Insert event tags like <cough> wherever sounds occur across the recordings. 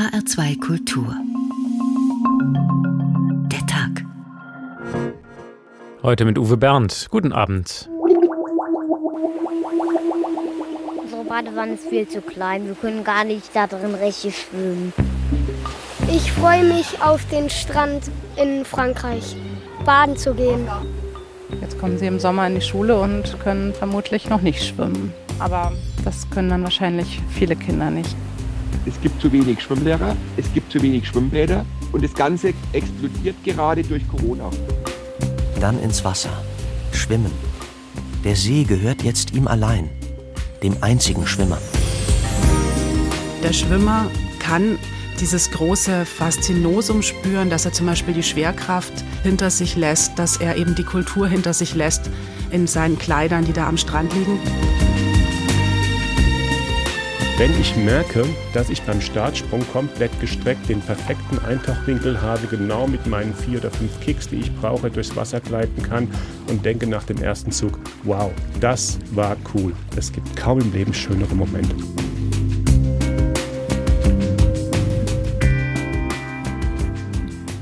HR2 Kultur. Der Tag. Heute mit Uwe Bernd. Guten Abend. Unsere Badewanne ist viel zu klein. Wir können gar nicht da drin richtig schwimmen. Ich freue mich auf den Strand in Frankreich, baden zu gehen. Jetzt kommen sie im Sommer in die Schule und können vermutlich noch nicht schwimmen. Aber das können dann wahrscheinlich viele Kinder nicht. Es gibt zu wenig Schwimmlehrer, es gibt zu wenig Schwimmbäder und das Ganze explodiert gerade durch Corona. Dann ins Wasser, schwimmen. Der See gehört jetzt ihm allein, dem einzigen Schwimmer. Der Schwimmer kann dieses große Faszinosum spüren, dass er zum Beispiel die Schwerkraft hinter sich lässt, dass er eben die Kultur hinter sich lässt in seinen Kleidern, die da am Strand liegen. Wenn ich merke, dass ich beim Startsprung komplett gestreckt den perfekten Eintauchwinkel habe, genau mit meinen vier oder fünf Kicks, die ich brauche, durchs Wasser gleiten kann und denke nach dem ersten Zug, wow, das war cool. Es gibt kaum im Leben schönere Momente.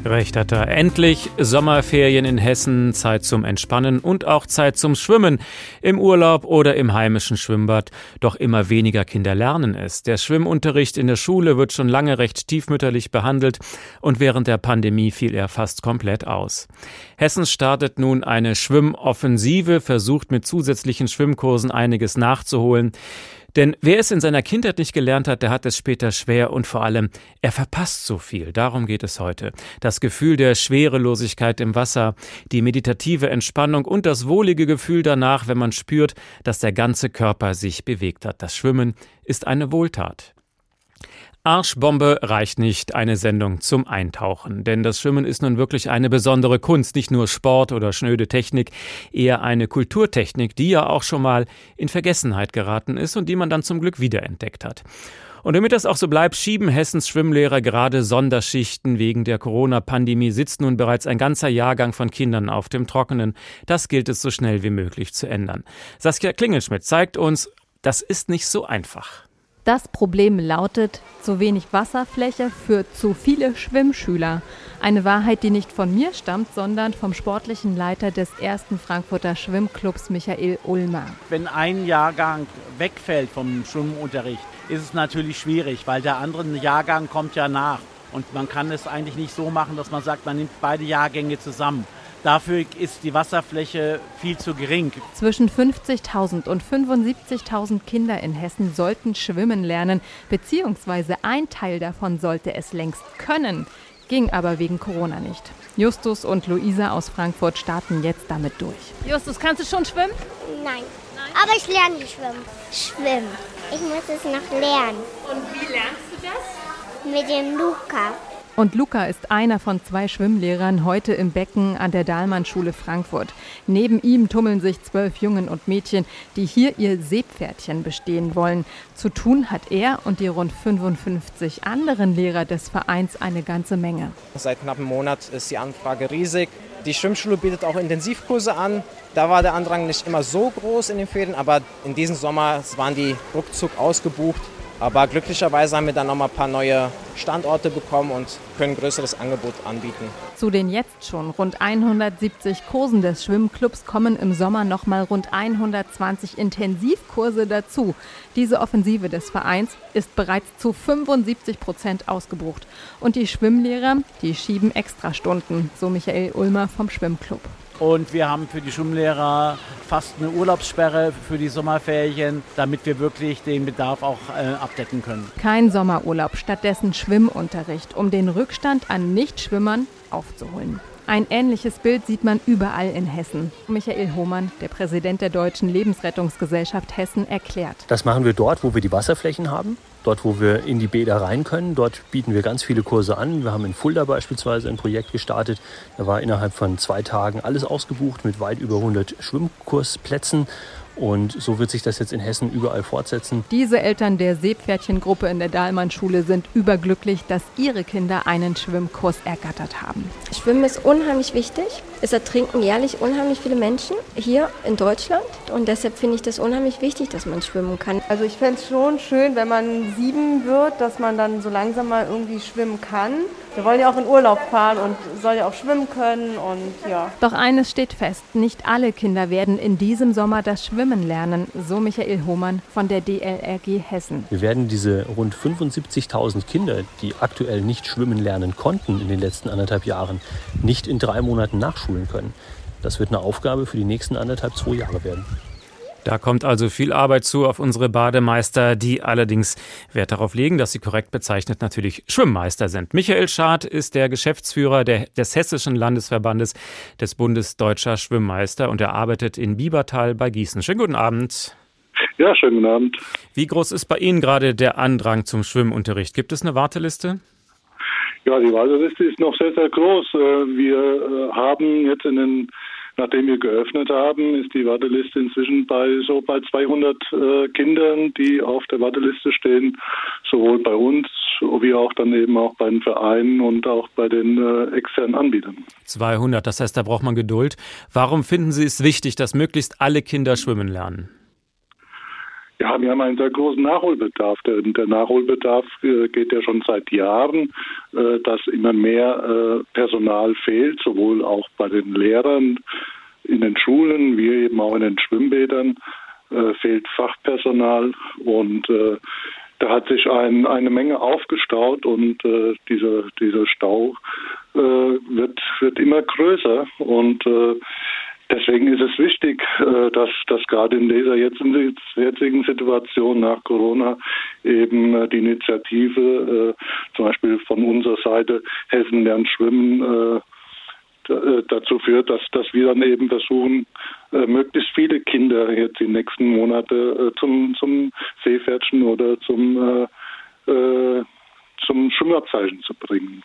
Recht hat er. Endlich Sommerferien in Hessen, Zeit zum Entspannen und auch Zeit zum Schwimmen. Im Urlaub oder im heimischen Schwimmbad. Doch immer weniger Kinder lernen es. Der Schwimmunterricht in der Schule wird schon lange recht stiefmütterlich behandelt und während der Pandemie fiel er fast komplett aus. Hessen startet nun eine Schwimmoffensive, versucht mit zusätzlichen Schwimmkursen einiges nachzuholen. Denn wer es in seiner Kindheit nicht gelernt hat, der hat es später schwer und vor allem, er verpasst so viel. Darum geht es heute. Das Gefühl der Schwerelosigkeit im Wasser, die meditative Entspannung und das wohlige Gefühl danach, wenn man spürt, dass der ganze Körper sich bewegt hat. Das Schwimmen ist eine Wohltat. Arschbombe reicht nicht eine Sendung zum Eintauchen, denn das Schwimmen ist nun wirklich eine besondere Kunst, nicht nur Sport oder schnöde Technik, eher eine Kulturtechnik, die ja auch schon mal in Vergessenheit geraten ist und die man dann zum Glück wiederentdeckt hat. Und damit das auch so bleibt, schieben Hessens Schwimmlehrer gerade Sonderschichten. Wegen der Corona-Pandemie sitzt nun bereits ein ganzer Jahrgang von Kindern auf dem Trockenen. Das gilt es so schnell wie möglich zu ändern. Saskia Klingelschmidt zeigt uns, das ist nicht so einfach. Das Problem lautet zu wenig Wasserfläche für zu viele Schwimmschüler. Eine Wahrheit, die nicht von mir stammt, sondern vom sportlichen Leiter des ersten Frankfurter Schwimmclubs Michael Ulmer. Wenn ein Jahrgang wegfällt vom Schwimmunterricht, ist es natürlich schwierig, weil der andere Jahrgang kommt ja nach. Und man kann es eigentlich nicht so machen, dass man sagt, man nimmt beide Jahrgänge zusammen. Dafür ist die Wasserfläche viel zu gering. Zwischen 50.000 und 75.000 Kinder in Hessen sollten schwimmen lernen, beziehungsweise ein Teil davon sollte es längst können. Ging aber wegen Corona nicht. Justus und Luisa aus Frankfurt starten jetzt damit durch. Justus, kannst du schon schwimmen? Nein. Nein. Aber ich lerne schwimmen. Schwimmen. Ich muss es noch lernen. Und wie lernst du das? Mit dem Luca. Und Luca ist einer von zwei Schwimmlehrern heute im Becken an der Dahlmann-Schule Frankfurt. Neben ihm tummeln sich zwölf Jungen und Mädchen, die hier ihr Seepferdchen bestehen wollen. Zu tun hat er und die rund 55 anderen Lehrer des Vereins eine ganze Menge. Seit knapp einem Monat ist die Anfrage riesig. Die Schwimmschule bietet auch Intensivkurse an. Da war der Andrang nicht immer so groß in den Ferien, aber in diesem Sommer waren die ruckzuck ausgebucht. Aber glücklicherweise haben wir dann noch mal ein paar neue Standorte bekommen und können größeres Angebot anbieten. Zu den jetzt schon rund 170 Kursen des Schwimmclubs kommen im Sommer noch mal rund 120 Intensivkurse dazu. Diese Offensive des Vereins ist bereits zu 75 Prozent ausgebucht. Und die Schwimmlehrer, die schieben Extrastunden, so Michael Ulmer vom Schwimmclub. Und wir haben für die Schwimmlehrer fast eine Urlaubssperre für die Sommerferien, damit wir wirklich den Bedarf auch äh, abdecken können. Kein Sommerurlaub, stattdessen Schwimmunterricht, um den Rückstand an Nichtschwimmern aufzuholen. Ein ähnliches Bild sieht man überall in Hessen. Michael Hohmann, der Präsident der Deutschen Lebensrettungsgesellschaft Hessen, erklärt. Das machen wir dort, wo wir die Wasserflächen haben. Dort, wo wir in die Bäder rein können, dort bieten wir ganz viele Kurse an. Wir haben in Fulda beispielsweise ein Projekt gestartet. Da war innerhalb von zwei Tagen alles ausgebucht mit weit über 100 Schwimmkursplätzen. Und so wird sich das jetzt in Hessen überall fortsetzen. Diese Eltern der Seepferdchengruppe in der Dahlmann-Schule sind überglücklich, dass ihre Kinder einen Schwimmkurs ergattert haben. Schwimmen ist unheimlich wichtig. Es ertrinken jährlich unheimlich viele Menschen hier in Deutschland und deshalb finde ich das unheimlich wichtig, dass man schwimmen kann. Also ich fände es schon schön, wenn man sieben wird, dass man dann so langsam mal irgendwie schwimmen kann. Wir wollen ja auch in Urlaub fahren und sollen ja auch schwimmen können und ja. Doch eines steht fest, nicht alle Kinder werden in diesem Sommer das Schwimmen lernen, so Michael Hohmann von der DLRG Hessen. Wir werden diese rund 75.000 Kinder, die aktuell nicht schwimmen lernen konnten in den letzten anderthalb Jahren, nicht in drei Monaten nachschulen können. Das wird eine Aufgabe für die nächsten anderthalb, zwei Jahre werden. Da kommt also viel Arbeit zu auf unsere Bademeister, die allerdings Wert darauf legen, dass sie korrekt bezeichnet natürlich Schwimmmeister sind. Michael Schad ist der Geschäftsführer der, des Hessischen Landesverbandes des Bundes Deutscher Schwimmmeister und er arbeitet in Biebertal bei Gießen. Schönen guten Abend. Ja, schönen guten Abend. Wie groß ist bei Ihnen gerade der Andrang zum Schwimmunterricht? Gibt es eine Warteliste? Ja, die Warteliste ist noch sehr, sehr groß. Äh, wir äh, haben jetzt in den Nachdem wir geöffnet haben, ist die Warteliste inzwischen bei so bei 200 äh, Kindern, die auf der Warteliste stehen, sowohl bei uns wie auch dann eben auch bei den Vereinen und auch bei den externen Anbietern. 200, das heißt, da braucht man Geduld. Warum finden Sie es wichtig, dass möglichst alle Kinder schwimmen lernen? Ja, wir haben einen sehr großen Nachholbedarf. Der, der Nachholbedarf äh, geht ja schon seit Jahren, äh, dass immer mehr äh, Personal fehlt, sowohl auch bei den Lehrern in den Schulen, wie eben auch in den Schwimmbädern fehlt Fachpersonal und da hat sich ein, eine Menge aufgestaut und dieser, dieser Stau wird, wird immer größer und Deswegen ist es wichtig, äh, dass, dass gerade in dieser jetzigen Situation nach Corona eben äh, die Initiative äh, zum Beispiel von unserer Seite Hessen lernt schwimmen dazu führt, dass, dass wir dann eben versuchen, möglichst viele Kinder jetzt die nächsten Monate zum, zum Seepferdchen oder zum zum Schwimmabzeichen zu bringen.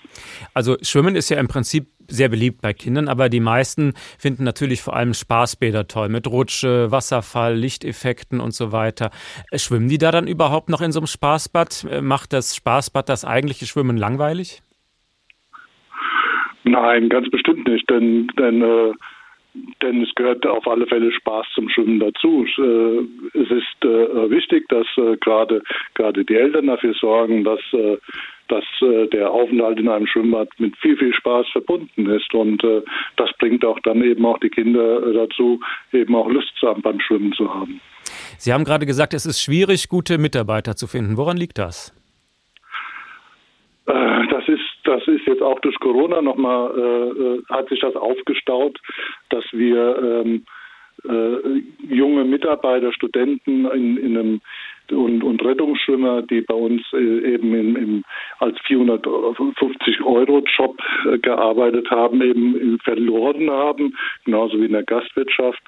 Also Schwimmen ist ja im Prinzip sehr beliebt bei Kindern, aber die meisten finden natürlich vor allem Spaßbäder toll mit Rutsche, Wasserfall, Lichteffekten und so weiter. Äh, schwimmen die da dann überhaupt noch in so einem Spaßbad? Äh, macht das Spaßbad das eigentliche Schwimmen langweilig? Nein, ganz bestimmt nicht, denn, denn äh, denn es gehört auf alle Fälle Spaß zum Schwimmen dazu. Äh, es ist äh, wichtig, dass äh, gerade gerade die Eltern dafür sorgen, dass dass der Aufenthalt in einem Schwimmbad mit viel viel Spaß verbunden ist und das bringt auch dann eben auch die Kinder dazu, eben auch Lust beim Schwimmen zu haben. Sie haben gerade gesagt, es ist schwierig, gute Mitarbeiter zu finden. Woran liegt das? Das ist das ist jetzt auch durch Corona nochmal, äh, äh, hat sich das aufgestaut, dass wir ähm, äh, junge Mitarbeiter, Studenten in, in einem und, und Rettungsschwimmer, die bei uns äh, eben im, im, als 450 Euro Job äh, gearbeitet haben, eben verloren haben, genauso wie in der Gastwirtschaft.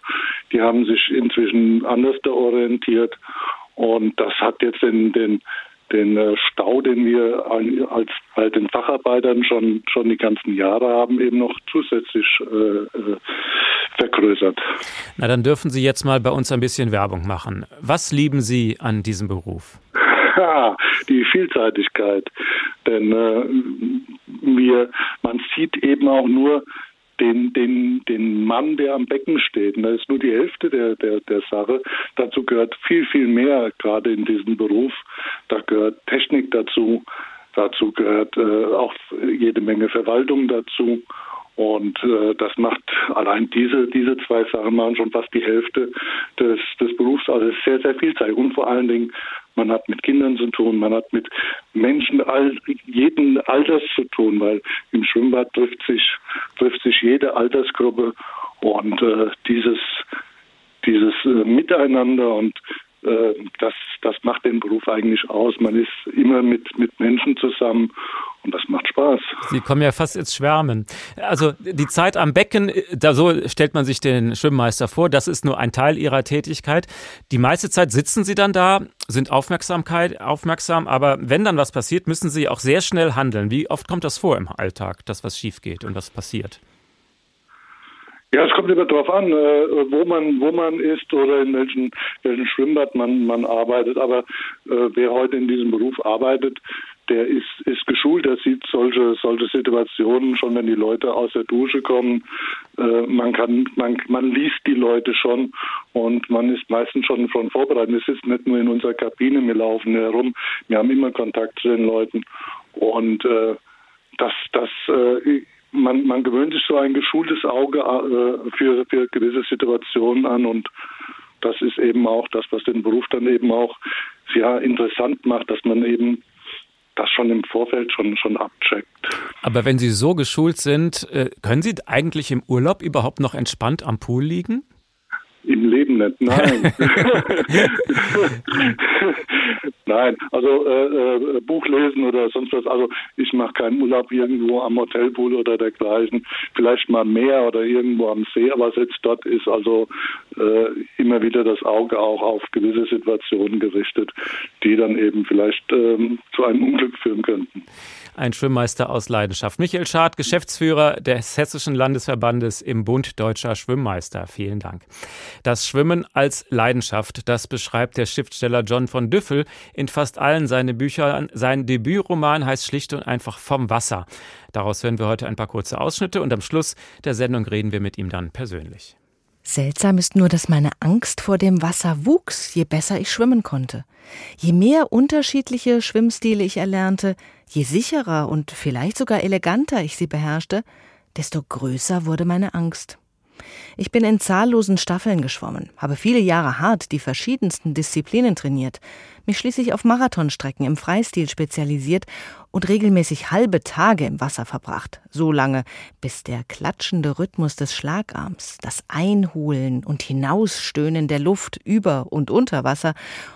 Die haben sich inzwischen anders orientiert und das hat jetzt den, den den äh, Stau, den wir als bei den Facharbeitern schon schon die ganzen Jahre haben, eben noch zusätzlich äh, äh, vergrößert. Na, dann dürfen Sie jetzt mal bei uns ein bisschen Werbung machen. Was lieben Sie an diesem Beruf? die Vielseitigkeit. Denn äh, wir, man sieht eben auch nur den, den, den Mann, der am Becken steht. Und das ist nur die Hälfte der, der, der Sache. Dazu gehört viel, viel mehr, gerade in diesem Beruf. Da gehört Technik dazu. Dazu gehört äh, auch jede Menge Verwaltung dazu. Und äh, das macht allein diese, diese zwei Sachen machen schon fast die Hälfte des, des Berufs. Also es ist sehr, sehr vielseitig. Und vor allen Dingen man hat mit Kindern zu tun, man hat mit Menschen all, jeden Alters zu tun, weil im Schwimmbad trifft sich, trifft sich jede Altersgruppe und äh, dieses, dieses äh, Miteinander und das, das macht den Beruf eigentlich aus. Man ist immer mit, mit Menschen zusammen und das macht Spaß. Sie kommen ja fast ins Schwärmen. Also die Zeit am Becken, da so stellt man sich den Schwimmmeister vor, das ist nur ein Teil Ihrer Tätigkeit. Die meiste Zeit sitzen Sie dann da, sind Aufmerksamkeit, aufmerksam, aber wenn dann was passiert, müssen Sie auch sehr schnell handeln. Wie oft kommt das vor im Alltag, dass was schief geht und was passiert? Ja, es kommt immer darauf an, äh, wo man wo man ist oder in welchem, welchem Schwimmbad man man arbeitet. Aber äh, wer heute in diesem Beruf arbeitet, der ist, ist geschult, der sieht solche, solche Situationen schon, wenn die Leute aus der Dusche kommen. Äh, man kann, man, man liest die Leute schon und man ist meistens schon, schon vorbereitet. Es ist nicht nur in unserer Kabine, wir laufen herum, wir haben immer Kontakt zu den Leuten und äh, das, das, äh, man, man gewöhnt sich so ein geschultes Auge äh, für, für gewisse Situationen an und das ist eben auch das, was den Beruf dann eben auch sehr interessant macht, dass man eben das schon im Vorfeld schon, schon abcheckt. Aber wenn Sie so geschult sind, äh, können Sie eigentlich im Urlaub überhaupt noch entspannt am Pool liegen? Im Leben nicht, nein. <laughs> <laughs> <laughs> nein, also äh, äh, Buch lesen oder sonst was. Also ich mache keinen Urlaub irgendwo am Hotelpool oder dergleichen. Vielleicht mal mehr oder irgendwo am See, aber selbst dort ist also äh, immer wieder das Auge auch auf gewisse Situationen gerichtet, die dann eben vielleicht ähm, zu einem Unglück führen könnten ein Schwimmmeister aus Leidenschaft. Michael Schad, Geschäftsführer des Hessischen Landesverbandes im Bund Deutscher Schwimmmeister. Vielen Dank. Das Schwimmen als Leidenschaft, das beschreibt der Schriftsteller John von Düffel in fast allen seinen Büchern. Sein Debütroman heißt schlicht und einfach Vom Wasser. Daraus hören wir heute ein paar kurze Ausschnitte und am Schluss der Sendung reden wir mit ihm dann persönlich. Seltsam ist nur, dass meine Angst vor dem Wasser wuchs, je besser ich schwimmen konnte. Je mehr unterschiedliche Schwimmstile ich erlernte, je sicherer und vielleicht sogar eleganter ich sie beherrschte, desto größer wurde meine Angst. Ich bin in zahllosen Staffeln geschwommen, habe viele Jahre hart die verschiedensten Disziplinen trainiert, mich schließlich auf Marathonstrecken im Freistil spezialisiert und regelmäßig halbe Tage im Wasser verbracht, so lange, bis der klatschende Rhythmus des Schlagarms, das Einholen und Hinausstöhnen der Luft über und unter Wasser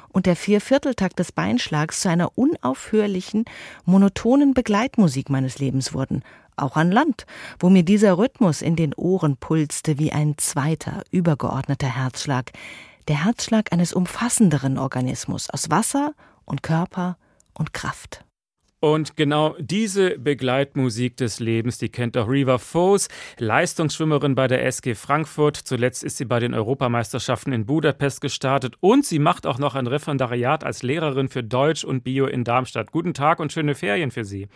und der Viervierteltakt des Beinschlags zu einer unaufhörlichen, monotonen Begleitmusik meines Lebens wurden, auch an Land, wo mir dieser Rhythmus in den Ohren pulste wie ein zweiter, übergeordneter Herzschlag, der Herzschlag eines umfassenderen Organismus aus Wasser und Körper und Kraft. Und genau diese Begleitmusik des Lebens, die kennt auch Riva Foes, Leistungsschwimmerin bei der SG Frankfurt. Zuletzt ist sie bei den Europameisterschaften in Budapest gestartet und sie macht auch noch ein Referendariat als Lehrerin für Deutsch und Bio in Darmstadt. Guten Tag und schöne Ferien für Sie.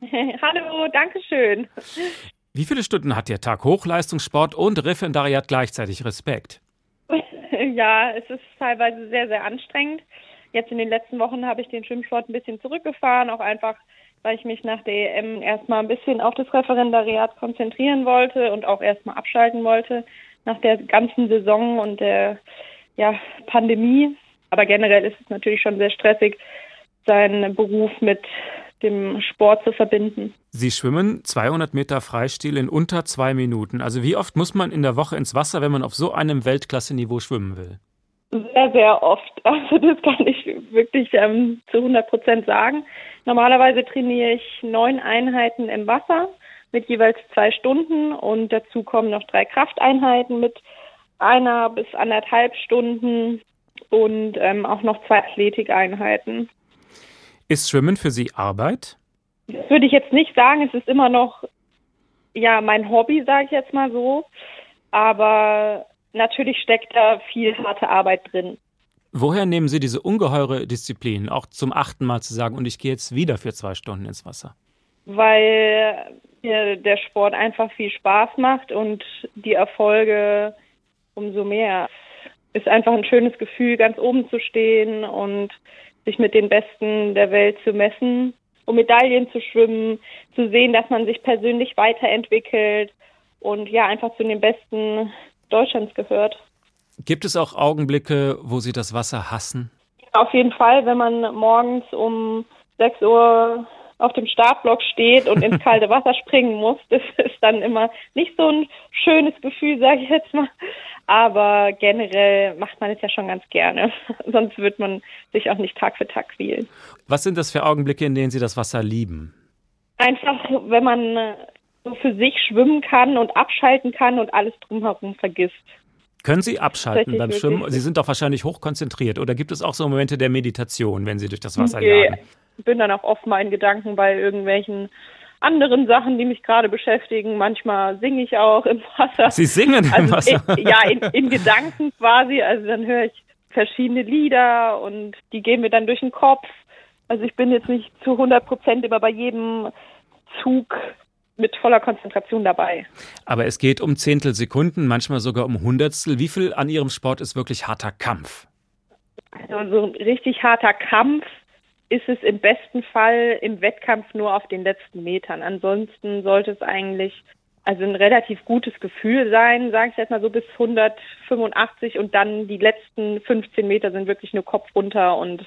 <laughs> Hallo, danke schön. Wie viele Stunden hat Ihr Tag Hochleistungssport und Referendariat gleichzeitig Respekt? <laughs> Ja, es ist teilweise sehr, sehr anstrengend. Jetzt in den letzten Wochen habe ich den Schwimmsport ein bisschen zurückgefahren, auch einfach, weil ich mich nach der EM erstmal ein bisschen auf das Referendariat konzentrieren wollte und auch erstmal abschalten wollte nach der ganzen Saison und der ja, Pandemie. Aber generell ist es natürlich schon sehr stressig, seinen Beruf mit dem Sport zu verbinden. Sie schwimmen 200 Meter Freistil in unter zwei Minuten. Also wie oft muss man in der Woche ins Wasser, wenn man auf so einem Weltklasse-Niveau schwimmen will? Sehr, sehr oft. <laughs> Also das kann ich wirklich ähm, zu 100 Prozent sagen. Normalerweise trainiere ich neun Einheiten im Wasser mit jeweils zwei Stunden und dazu kommen noch drei Krafteinheiten mit einer bis anderthalb Stunden und ähm, auch noch zwei Athletikeinheiten. Ist Schwimmen für Sie Arbeit? Das würde ich jetzt nicht sagen. Es ist immer noch ja mein Hobby, sage ich jetzt mal so. Aber natürlich steckt da viel harte Arbeit drin. Woher nehmen Sie diese ungeheure Disziplin, auch zum achten Mal zu sagen, und ich gehe jetzt wieder für zwei Stunden ins Wasser? Weil mir der Sport einfach viel Spaß macht und die Erfolge umso mehr. Es ist einfach ein schönes Gefühl, ganz oben zu stehen und sich mit den Besten der Welt zu messen, um Medaillen zu schwimmen, zu sehen, dass man sich persönlich weiterentwickelt und ja, einfach zu den Besten Deutschlands gehört. Gibt es auch Augenblicke, wo Sie das Wasser hassen? Auf jeden Fall, wenn man morgens um 6 Uhr auf dem Startblock steht und ins <laughs> kalte Wasser springen muss. Das ist dann immer nicht so ein schönes Gefühl, sage ich jetzt mal. Aber generell macht man es ja schon ganz gerne. <laughs> Sonst wird man sich auch nicht Tag für Tag quälen. Was sind das für Augenblicke, in denen Sie das Wasser lieben? Einfach, wenn man so für sich schwimmen kann und abschalten kann und alles drumherum vergisst. Können Sie abschalten beim Schwimmen? Sie sind doch wahrscheinlich hochkonzentriert. Oder gibt es auch so Momente der Meditation, wenn Sie durch das Wasser okay. jagen? Ich bin dann auch oft mal in Gedanken bei irgendwelchen anderen Sachen, die mich gerade beschäftigen. Manchmal singe ich auch im Wasser. Sie singen im also Wasser? In, ja, in, in Gedanken quasi. Also dann höre ich verschiedene Lieder und die gehen mir dann durch den Kopf. Also ich bin jetzt nicht zu 100 Prozent immer bei jedem Zug mit voller Konzentration dabei. Aber es geht um Zehntelsekunden, manchmal sogar um Hundertstel. Wie viel an Ihrem Sport ist wirklich harter Kampf? Also so ein richtig harter Kampf ist es im besten Fall im Wettkampf nur auf den letzten Metern. Ansonsten sollte es eigentlich also ein relativ gutes Gefühl sein, sage ich jetzt mal so bis 185 und dann die letzten 15 Meter sind wirklich nur Kopf runter und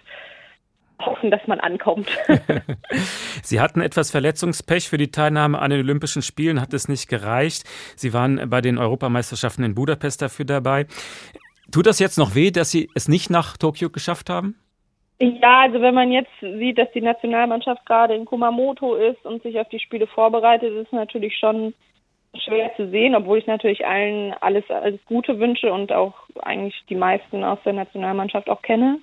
hoffen, dass man ankommt. <laughs> <laughs> Sie hatten etwas Verletzungspech für die Teilnahme an den Olympischen Spielen, hat es nicht gereicht. Sie waren bei den Europameisterschaften in Budapest dafür dabei. Tut das jetzt noch weh, dass Sie es nicht nach Tokio geschafft haben? Ja, also wenn man jetzt sieht, dass die Nationalmannschaft gerade in Kumamoto ist und sich auf die Spiele vorbereitet, ist es natürlich schon schwer zu sehen, obwohl ich natürlich allen alles, alles Gute wünsche und auch eigentlich die meisten aus der Nationalmannschaft auch kenne.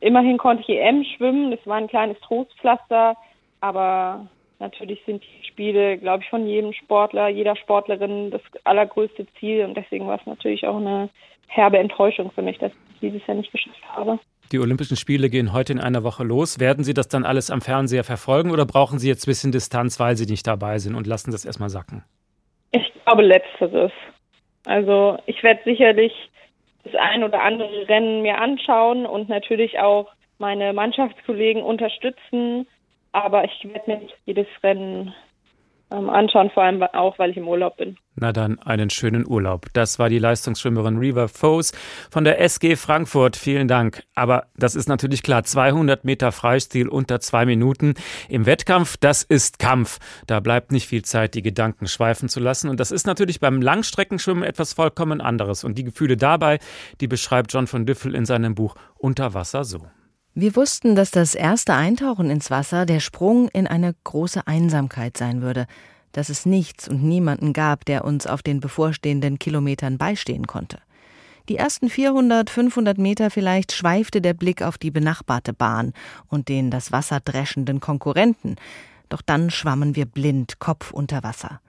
Immerhin konnte ich EM schwimmen, das war ein kleines Trostpflaster, aber natürlich sind die Spiele, glaube ich, von jedem Sportler, jeder Sportlerin das allergrößte Ziel und deswegen war es natürlich auch eine herbe Enttäuschung für mich, dass ich dieses Jahr nicht geschafft habe. Die Olympischen Spiele gehen heute in einer Woche los. Werden Sie das dann alles am Fernseher verfolgen oder brauchen Sie jetzt ein bisschen Distanz, weil Sie nicht dabei sind und lassen das erstmal sacken? Ich glaube letzteres. Also ich werde sicherlich das ein oder andere Rennen mir anschauen und natürlich auch meine Mannschaftskollegen unterstützen. Aber ich werde mir nicht jedes Rennen anschauen, vor allem auch, weil ich im Urlaub bin. Na dann einen schönen Urlaub. Das war die Leistungsschwimmerin Reva Foes von der SG Frankfurt. Vielen Dank. Aber das ist natürlich klar. 200 Meter Freistil unter zwei Minuten im Wettkampf, das ist Kampf. Da bleibt nicht viel Zeit, die Gedanken schweifen zu lassen. Und das ist natürlich beim Langstreckenschwimmen etwas vollkommen anderes. Und die Gefühle dabei, die beschreibt John von Düffel in seinem Buch Unter Wasser so. Wir wussten, dass das erste Eintauchen ins Wasser der Sprung in eine große Einsamkeit sein würde, dass es nichts und niemanden gab, der uns auf den bevorstehenden Kilometern beistehen konnte. Die ersten 400, 500 Meter vielleicht schweifte der Blick auf die benachbarte Bahn und den das Wasser dreschenden Konkurrenten, doch dann schwammen wir blind Kopf unter Wasser.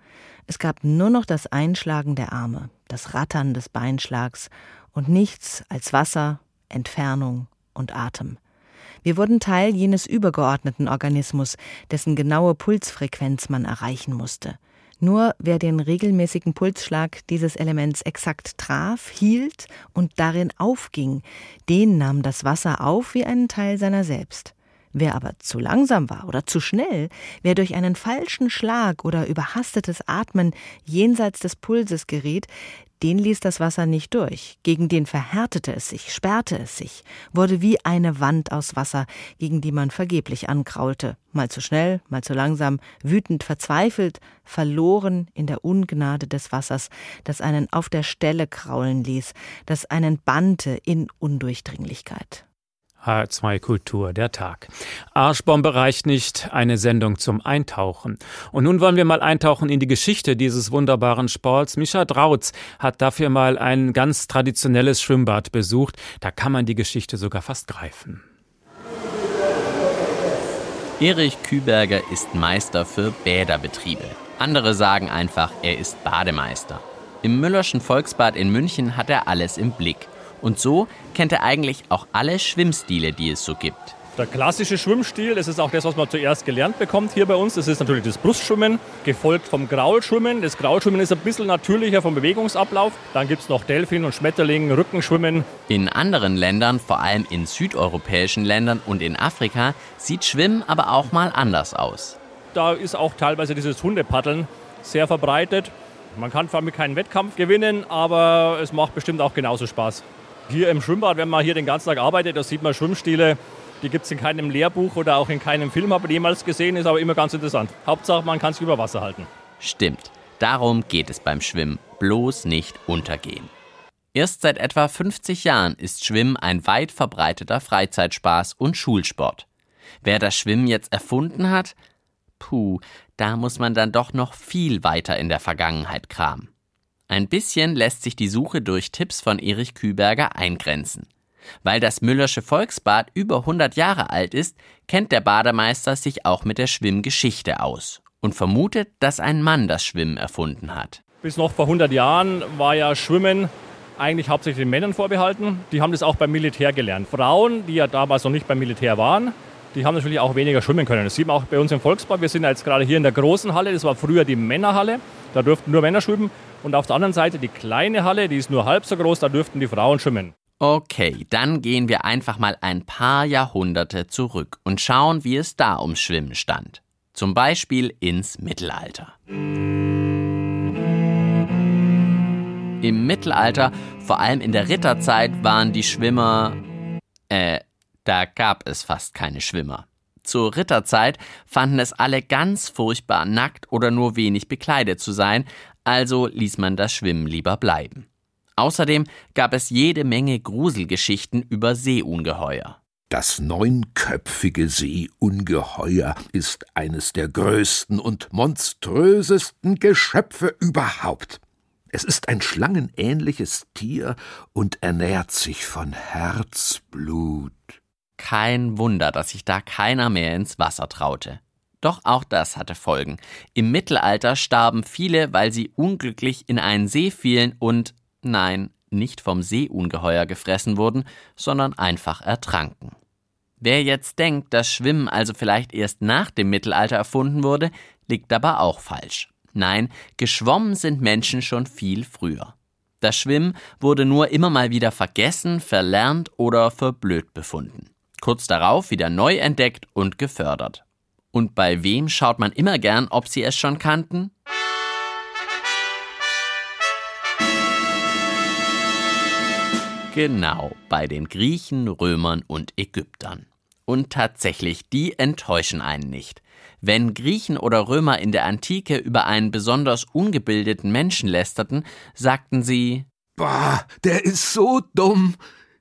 Es gab nur noch das Einschlagen der Arme, das Rattern des Beinschlags und nichts als Wasser, Entfernung und Atem. Wir wurden Teil jenes übergeordneten Organismus, dessen genaue Pulsfrequenz man erreichen musste. Nur wer den regelmäßigen Pulsschlag dieses Elements exakt traf, hielt und darin aufging, den nahm das Wasser auf wie einen Teil seiner selbst. Wer aber zu langsam war oder zu schnell, wer durch einen falschen Schlag oder überhastetes Atmen jenseits des Pulses geriet, den ließ das Wasser nicht durch, gegen den verhärtete es sich, sperrte es sich, wurde wie eine Wand aus Wasser, gegen die man vergeblich ankraulte, mal zu schnell, mal zu langsam, wütend, verzweifelt, verloren in der Ungnade des Wassers, das einen auf der Stelle kraulen ließ, das einen bannte in Undurchdringlichkeit. H2 Kultur, der Tag. Arschbombe reicht nicht, eine Sendung zum Eintauchen. Und nun wollen wir mal eintauchen in die Geschichte dieses wunderbaren Sports. Mischa Drautz hat dafür mal ein ganz traditionelles Schwimmbad besucht. Da kann man die Geschichte sogar fast greifen. Erich Küberger ist Meister für Bäderbetriebe. Andere sagen einfach, er ist Bademeister. Im Müllerschen Volksbad in München hat er alles im Blick. Und so kennt er eigentlich auch alle Schwimmstile, die es so gibt. Der klassische Schwimmstil, das ist auch das, was man zuerst gelernt bekommt hier bei uns. Das ist natürlich das Brustschwimmen, gefolgt vom Graulschwimmen. Das Graulschwimmen ist ein bisschen natürlicher vom Bewegungsablauf. Dann gibt es noch Delfin und Schmetterling, Rückenschwimmen. In anderen Ländern, vor allem in südeuropäischen Ländern und in Afrika, sieht Schwimmen aber auch mal anders aus. Da ist auch teilweise dieses Hundepaddeln sehr verbreitet. Man kann vor allem keinen Wettkampf gewinnen, aber es macht bestimmt auch genauso Spaß. Hier im Schwimmbad, wenn man hier den ganzen Tag arbeitet, da sieht man Schwimmstile, die gibt es in keinem Lehrbuch oder auch in keinem Film, habe ich jemals gesehen, ist aber immer ganz interessant. Hauptsache, man kann sich über Wasser halten. Stimmt. Darum geht es beim Schwimmen. Bloß nicht untergehen. Erst seit etwa 50 Jahren ist Schwimmen ein weit verbreiteter Freizeitspaß und Schulsport. Wer das Schwimmen jetzt erfunden hat? Puh, da muss man dann doch noch viel weiter in der Vergangenheit kramen. Ein bisschen lässt sich die Suche durch Tipps von Erich Küberger eingrenzen. Weil das Müllersche Volksbad über 100 Jahre alt ist, kennt der Bademeister sich auch mit der Schwimmgeschichte aus und vermutet, dass ein Mann das Schwimmen erfunden hat. Bis noch vor 100 Jahren war ja Schwimmen eigentlich hauptsächlich den Männern vorbehalten. Die haben das auch beim Militär gelernt. Frauen, die ja damals noch nicht beim Militär waren, die haben natürlich auch weniger schwimmen können. Das sieht man auch bei uns im Volksbad. Wir sind jetzt gerade hier in der großen Halle. Das war früher die Männerhalle. Da durften nur Männer schwimmen. Und auf der anderen Seite die kleine Halle, die ist nur halb so groß. Da dürften die Frauen schwimmen. Okay, dann gehen wir einfach mal ein paar Jahrhunderte zurück und schauen, wie es da ums Schwimmen stand. Zum Beispiel ins Mittelalter. Im Mittelalter, vor allem in der Ritterzeit, waren die Schwimmer. Äh, da gab es fast keine Schwimmer. Zur Ritterzeit fanden es alle ganz furchtbar nackt oder nur wenig bekleidet zu sein, also ließ man das Schwimmen lieber bleiben. Außerdem gab es jede Menge Gruselgeschichten über Seeungeheuer. Das neunköpfige Seeungeheuer ist eines der größten und monströsesten Geschöpfe überhaupt. Es ist ein schlangenähnliches Tier und ernährt sich von Herzblut. Kein Wunder, dass sich da keiner mehr ins Wasser traute. Doch auch das hatte Folgen. Im Mittelalter starben viele, weil sie unglücklich in einen See fielen und nein, nicht vom Seeungeheuer gefressen wurden, sondern einfach ertranken. Wer jetzt denkt, dass Schwimmen also vielleicht erst nach dem Mittelalter erfunden wurde, liegt aber auch falsch. Nein, geschwommen sind Menschen schon viel früher. Das Schwimmen wurde nur immer mal wieder vergessen, verlernt oder für blöd befunden. Kurz darauf wieder neu entdeckt und gefördert. Und bei wem schaut man immer gern, ob sie es schon kannten? Genau, bei den Griechen, Römern und Ägyptern. Und tatsächlich, die enttäuschen einen nicht. Wenn Griechen oder Römer in der Antike über einen besonders ungebildeten Menschen lästerten, sagten sie Bah, der ist so dumm.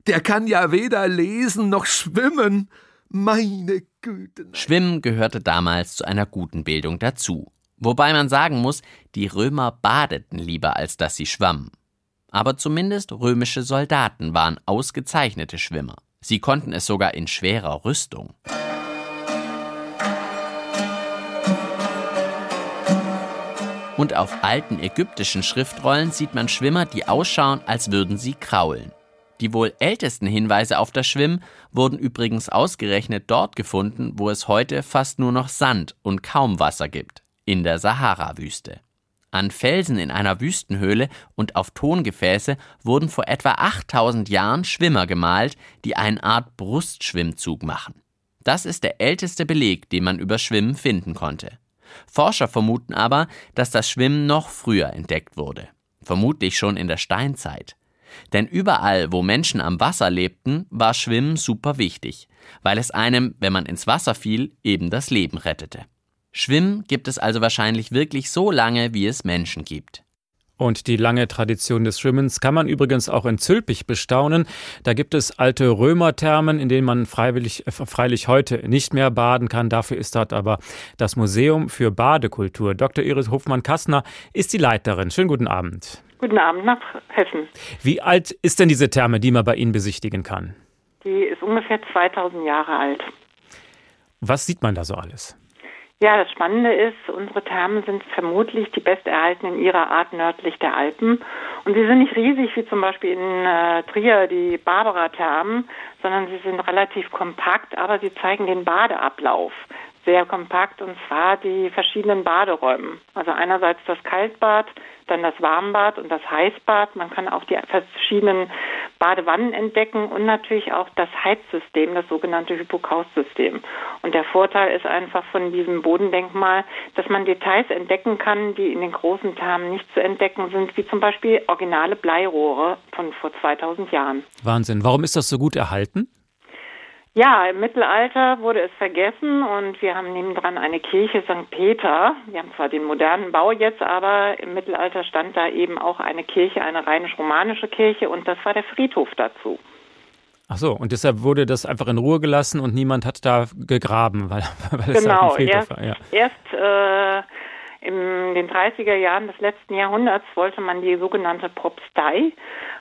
Der kann ja weder lesen noch schwimmen. Meine Güte. Nein. Schwimmen gehörte damals zu einer guten Bildung dazu. Wobei man sagen muss, die Römer badeten lieber, als dass sie schwammen aber zumindest römische Soldaten waren ausgezeichnete Schwimmer. Sie konnten es sogar in schwerer Rüstung. Und auf alten ägyptischen Schriftrollen sieht man Schwimmer, die ausschauen, als würden sie kraulen. Die wohl ältesten Hinweise auf das Schwimmen wurden übrigens ausgerechnet dort gefunden, wo es heute fast nur noch Sand und kaum Wasser gibt, in der Sahara-Wüste. An Felsen in einer Wüstenhöhle und auf Tongefäße wurden vor etwa 8000 Jahren Schwimmer gemalt, die eine Art Brustschwimmzug machen. Das ist der älteste Beleg, den man über Schwimmen finden konnte. Forscher vermuten aber, dass das Schwimmen noch früher entdeckt wurde. Vermutlich schon in der Steinzeit. Denn überall, wo Menschen am Wasser lebten, war Schwimmen super wichtig, weil es einem, wenn man ins Wasser fiel, eben das Leben rettete. Schwimmen gibt es also wahrscheinlich wirklich so lange, wie es Menschen gibt. Und die lange Tradition des Schwimmens kann man übrigens auch in Zülpich bestaunen. Da gibt es alte Römerthermen, in denen man freiwillig, äh, freilich heute nicht mehr baden kann. Dafür ist dort aber das Museum für Badekultur. Dr. Iris Hofmann-Kastner ist die Leiterin. Schönen guten Abend. Guten Abend nach Hessen. Wie alt ist denn diese Therme, die man bei Ihnen besichtigen kann? Die ist ungefähr 2000 Jahre alt. Was sieht man da so alles? Ja, das Spannende ist, unsere Thermen sind vermutlich die besterhaltenen ihrer Art nördlich der Alpen. Und sie sind nicht riesig wie zum Beispiel in äh, Trier die Barbara-Thermen, sondern sie sind relativ kompakt, aber sie zeigen den Badeablauf sehr kompakt und zwar die verschiedenen Baderäume. Also einerseits das Kaltbad, dann das Warmbad und das Heißbad. Man kann auch die verschiedenen Badewannen entdecken und natürlich auch das Heizsystem, das sogenannte Hypokaustsystem. Und der Vorteil ist einfach von diesem Bodendenkmal, dass man Details entdecken kann, die in den großen Thermen nicht zu entdecken sind, wie zum Beispiel originale Bleirohre von vor 2000 Jahren. Wahnsinn. Warum ist das so gut erhalten? Ja, im Mittelalter wurde es vergessen und wir haben nebendran eine Kirche St. Peter. Wir haben zwar den modernen Bau jetzt, aber im Mittelalter stand da eben auch eine Kirche, eine rheinisch-romanische Kirche und das war der Friedhof dazu. Ach so, und deshalb wurde das einfach in Ruhe gelassen und niemand hat da gegraben, weil, <laughs> weil es genau, halt ein Friedhof erst, war. Ja. Erst äh, In den 30er Jahren des letzten Jahrhunderts wollte man die sogenannte Propstei,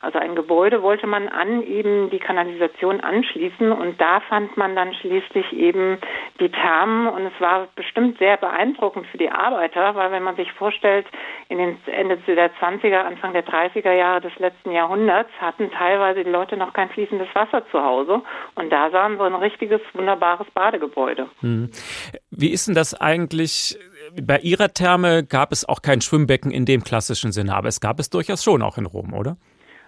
also ein Gebäude, wollte man an eben die Kanalisation anschließen und da fand man dann schließlich eben die Thermen und es war bestimmt sehr beeindruckend für die Arbeiter, weil wenn man sich vorstellt, in den Ende der 20er, Anfang der 30er Jahre des letzten Jahrhunderts hatten teilweise die Leute noch kein fließendes Wasser zu Hause und da sahen wir ein richtiges, wunderbares Badegebäude. Hm. Wie ist denn das eigentlich? Bei Ihrer Therme gab es auch kein Schwimmbecken in dem klassischen Sinne, aber es gab es durchaus schon auch in Rom, oder?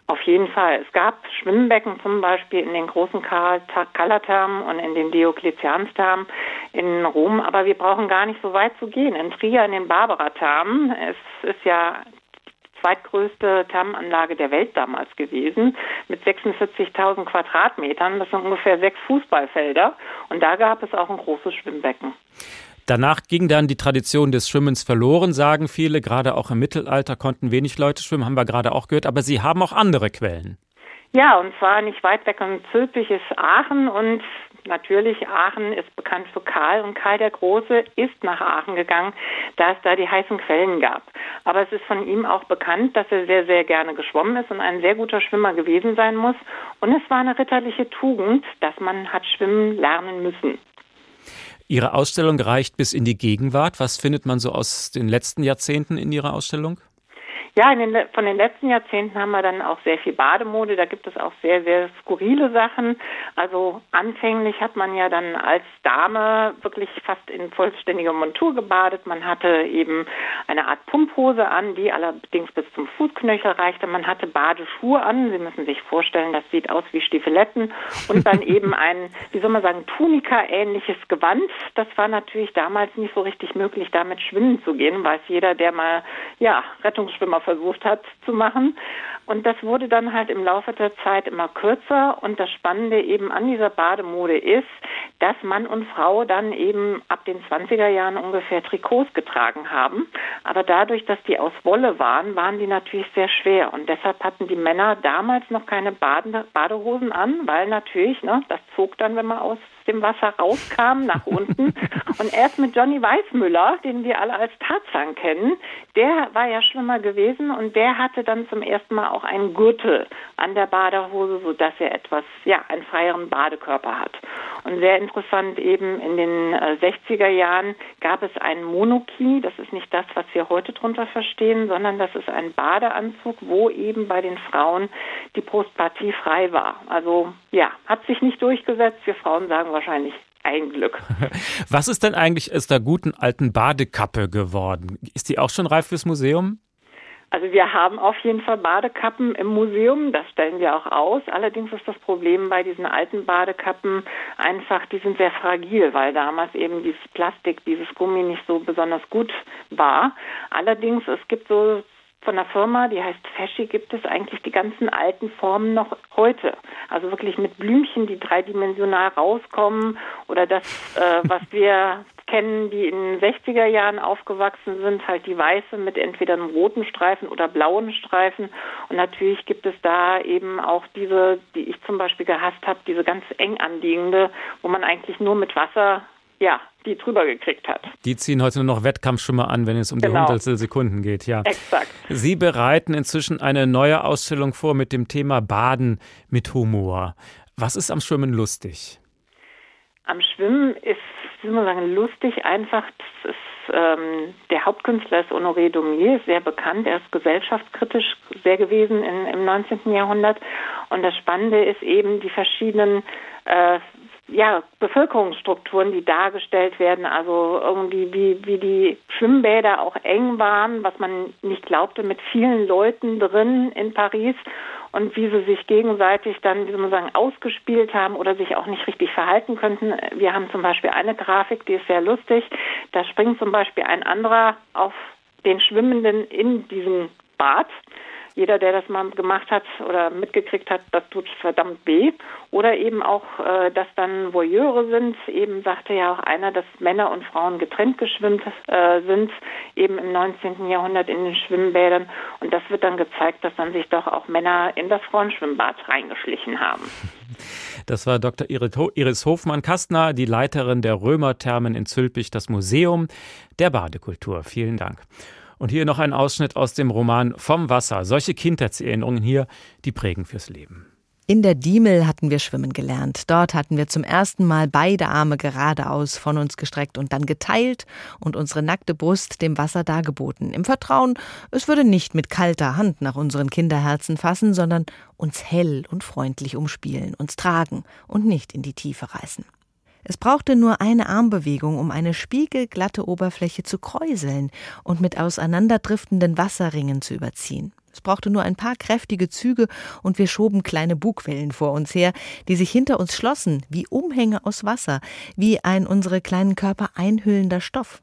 Auf jeden Fall. Es gab Schwimmbecken zum Beispiel in den großen Kalathermen und in den Diokletiansthermen in Rom, aber wir brauchen gar nicht so weit zu gehen. In Trier in den Barbara-Thermen, es ist ja die zweitgrößte Thermenanlage der Welt damals gewesen, mit 46.000 Quadratmetern. Das sind ungefähr sechs Fußballfelder. Und da gab es auch ein großes Schwimmbecken. Danach ging dann die Tradition des Schwimmens verloren, sagen viele. Gerade auch im Mittelalter konnten wenig Leute schwimmen, haben wir gerade auch gehört. Aber Sie haben auch andere Quellen. Ja, und zwar nicht weit weg in Zülpich ist Aachen und natürlich Aachen ist bekannt für Karl und Karl der Große ist nach Aachen gegangen, da es da die heißen Quellen gab. Aber es ist von ihm auch bekannt, dass er sehr, sehr gerne geschwommen ist und ein sehr guter Schwimmer gewesen sein muss. Und es war eine ritterliche Tugend, dass man hat schwimmen lernen müssen. Ihre Ausstellung reicht bis in die Gegenwart. Was findet man so aus den letzten Jahrzehnten in Ihrer Ausstellung? Ja, den, von den letzten Jahrzehnten haben wir dann auch sehr viel Bademode. Da gibt es auch sehr, sehr skurrile Sachen. Also anfänglich hat man ja dann als Dame wirklich fast in vollständiger Montur gebadet. Man hatte eben eine Art Pumphose an, die allerdings bis zum Fußknöchel reichte. Man hatte Badeschuhe an. Sie müssen sich vorstellen, das sieht aus wie Stiefeletten. Und dann <laughs> eben ein, wie soll man sagen, Tunika-ähnliches Gewand. Das war natürlich damals nicht so richtig möglich, damit schwimmen zu gehen, weiß jeder, der mal, ja, Rettungsschwimmer versucht hat zu machen. Und das wurde dann halt im Laufe der Zeit immer kürzer. Und das Spannende eben an dieser Bademode ist, dass Mann und Frau dann eben ab den 20er Jahren ungefähr Trikots getragen haben. Aber dadurch, dass die aus Wolle waren, waren die natürlich sehr schwer. Und deshalb hatten die Männer damals noch keine Bade Badehosen an, weil natürlich, ne, das zog dann, wenn man aus dem Wasser rauskam, nach unten. <laughs> Und erst mit Johnny Weissmüller, den wir alle als Tarzan kennen, der war ja Schwimmer gewesen und der hatte dann zum ersten Mal auch einen Gürtel an der Badehose, sodass er etwas, ja, einen freieren Badekörper hat. Und sehr interessant eben in den äh, 60er Jahren gab es einen Monoki, das ist nicht das, was wir heute drunter verstehen, sondern das ist ein Badeanzug, wo eben bei den Frauen die Brustpartie frei war. Also ja, hat sich nicht durchgesetzt. Wir Frauen sagen wahrscheinlich ein Glück. <laughs> Was ist denn eigentlich aus der guten alten Badekappe geworden? Ist die auch schon reif fürs Museum? Also wir haben auf jeden Fall Badekappen im Museum, das stellen wir auch aus. Allerdings ist das Problem bei diesen alten Badekappen einfach, die sind sehr fragil, weil damals eben dieses Plastik, dieses Gummi nicht so besonders gut war. Allerdings, es gibt so von der Firma, die heißt Feschi, gibt es eigentlich die ganzen alten Formen noch heute. Also wirklich mit Blümchen, die dreidimensional rauskommen oder das, äh, <laughs> was wir kennen, die in den 60er Jahren aufgewachsen sind, halt die weiße mit entweder einem roten Streifen oder blauen Streifen. Und natürlich gibt es da eben auch diese, die ich zum Beispiel gehasst habe, diese ganz eng anliegende, wo man eigentlich nur mit Wasser ja, die drüber gekriegt hat. Die ziehen heute nur noch Wettkampfschwimmer an, wenn es um genau. die Hundertstel Sekunden geht, ja. Exakt. Sie bereiten inzwischen eine neue Ausstellung vor mit dem Thema Baden mit Humor. Was ist am Schwimmen lustig? Am Schwimmen ist, wie soll man sagen, lustig einfach. Das ist, ähm, der Hauptkünstler ist Honoré Daumier, sehr bekannt. Er ist gesellschaftskritisch sehr gewesen in, im 19. Jahrhundert. Und das Spannende ist eben die verschiedenen äh, ja, Bevölkerungsstrukturen, die dargestellt werden, also irgendwie wie, wie die Schwimmbäder auch eng waren, was man nicht glaubte, mit vielen Leuten drin in Paris und wie sie sich gegenseitig dann, wie soll man sagen, ausgespielt haben oder sich auch nicht richtig verhalten könnten. Wir haben zum Beispiel eine Grafik, die ist sehr lustig. Da springt zum Beispiel ein anderer auf den Schwimmenden in diesen Bad jeder, der das mal gemacht hat oder mitgekriegt hat, das tut verdammt weh. Oder eben auch, äh, dass dann Voyeure sind. Eben sagte ja auch einer, dass Männer und Frauen getrennt geschwimmt äh, sind, eben im 19. Jahrhundert in den Schwimmbädern. Und das wird dann gezeigt, dass dann sich doch auch Männer in das Frauenschwimmbad reingeschlichen haben. Das war Dr. Iris Hofmann-Kastner, die Leiterin der Römerthermen in Zülpich, das Museum der Badekultur. Vielen Dank. Und hier noch ein Ausschnitt aus dem Roman Vom Wasser. Solche Kindheitserinnerungen hier, die prägen fürs Leben. In der Diemel hatten wir schwimmen gelernt. Dort hatten wir zum ersten Mal beide Arme geradeaus von uns gestreckt und dann geteilt und unsere nackte Brust dem Wasser dargeboten. Im Vertrauen, es würde nicht mit kalter Hand nach unseren Kinderherzen fassen, sondern uns hell und freundlich umspielen, uns tragen und nicht in die Tiefe reißen. Es brauchte nur eine Armbewegung, um eine spiegelglatte Oberfläche zu kräuseln und mit auseinanderdriftenden Wasserringen zu überziehen. Es brauchte nur ein paar kräftige Züge und wir schoben kleine Bugwellen vor uns her, die sich hinter uns schlossen, wie Umhänge aus Wasser, wie ein unsere kleinen Körper einhüllender Stoff.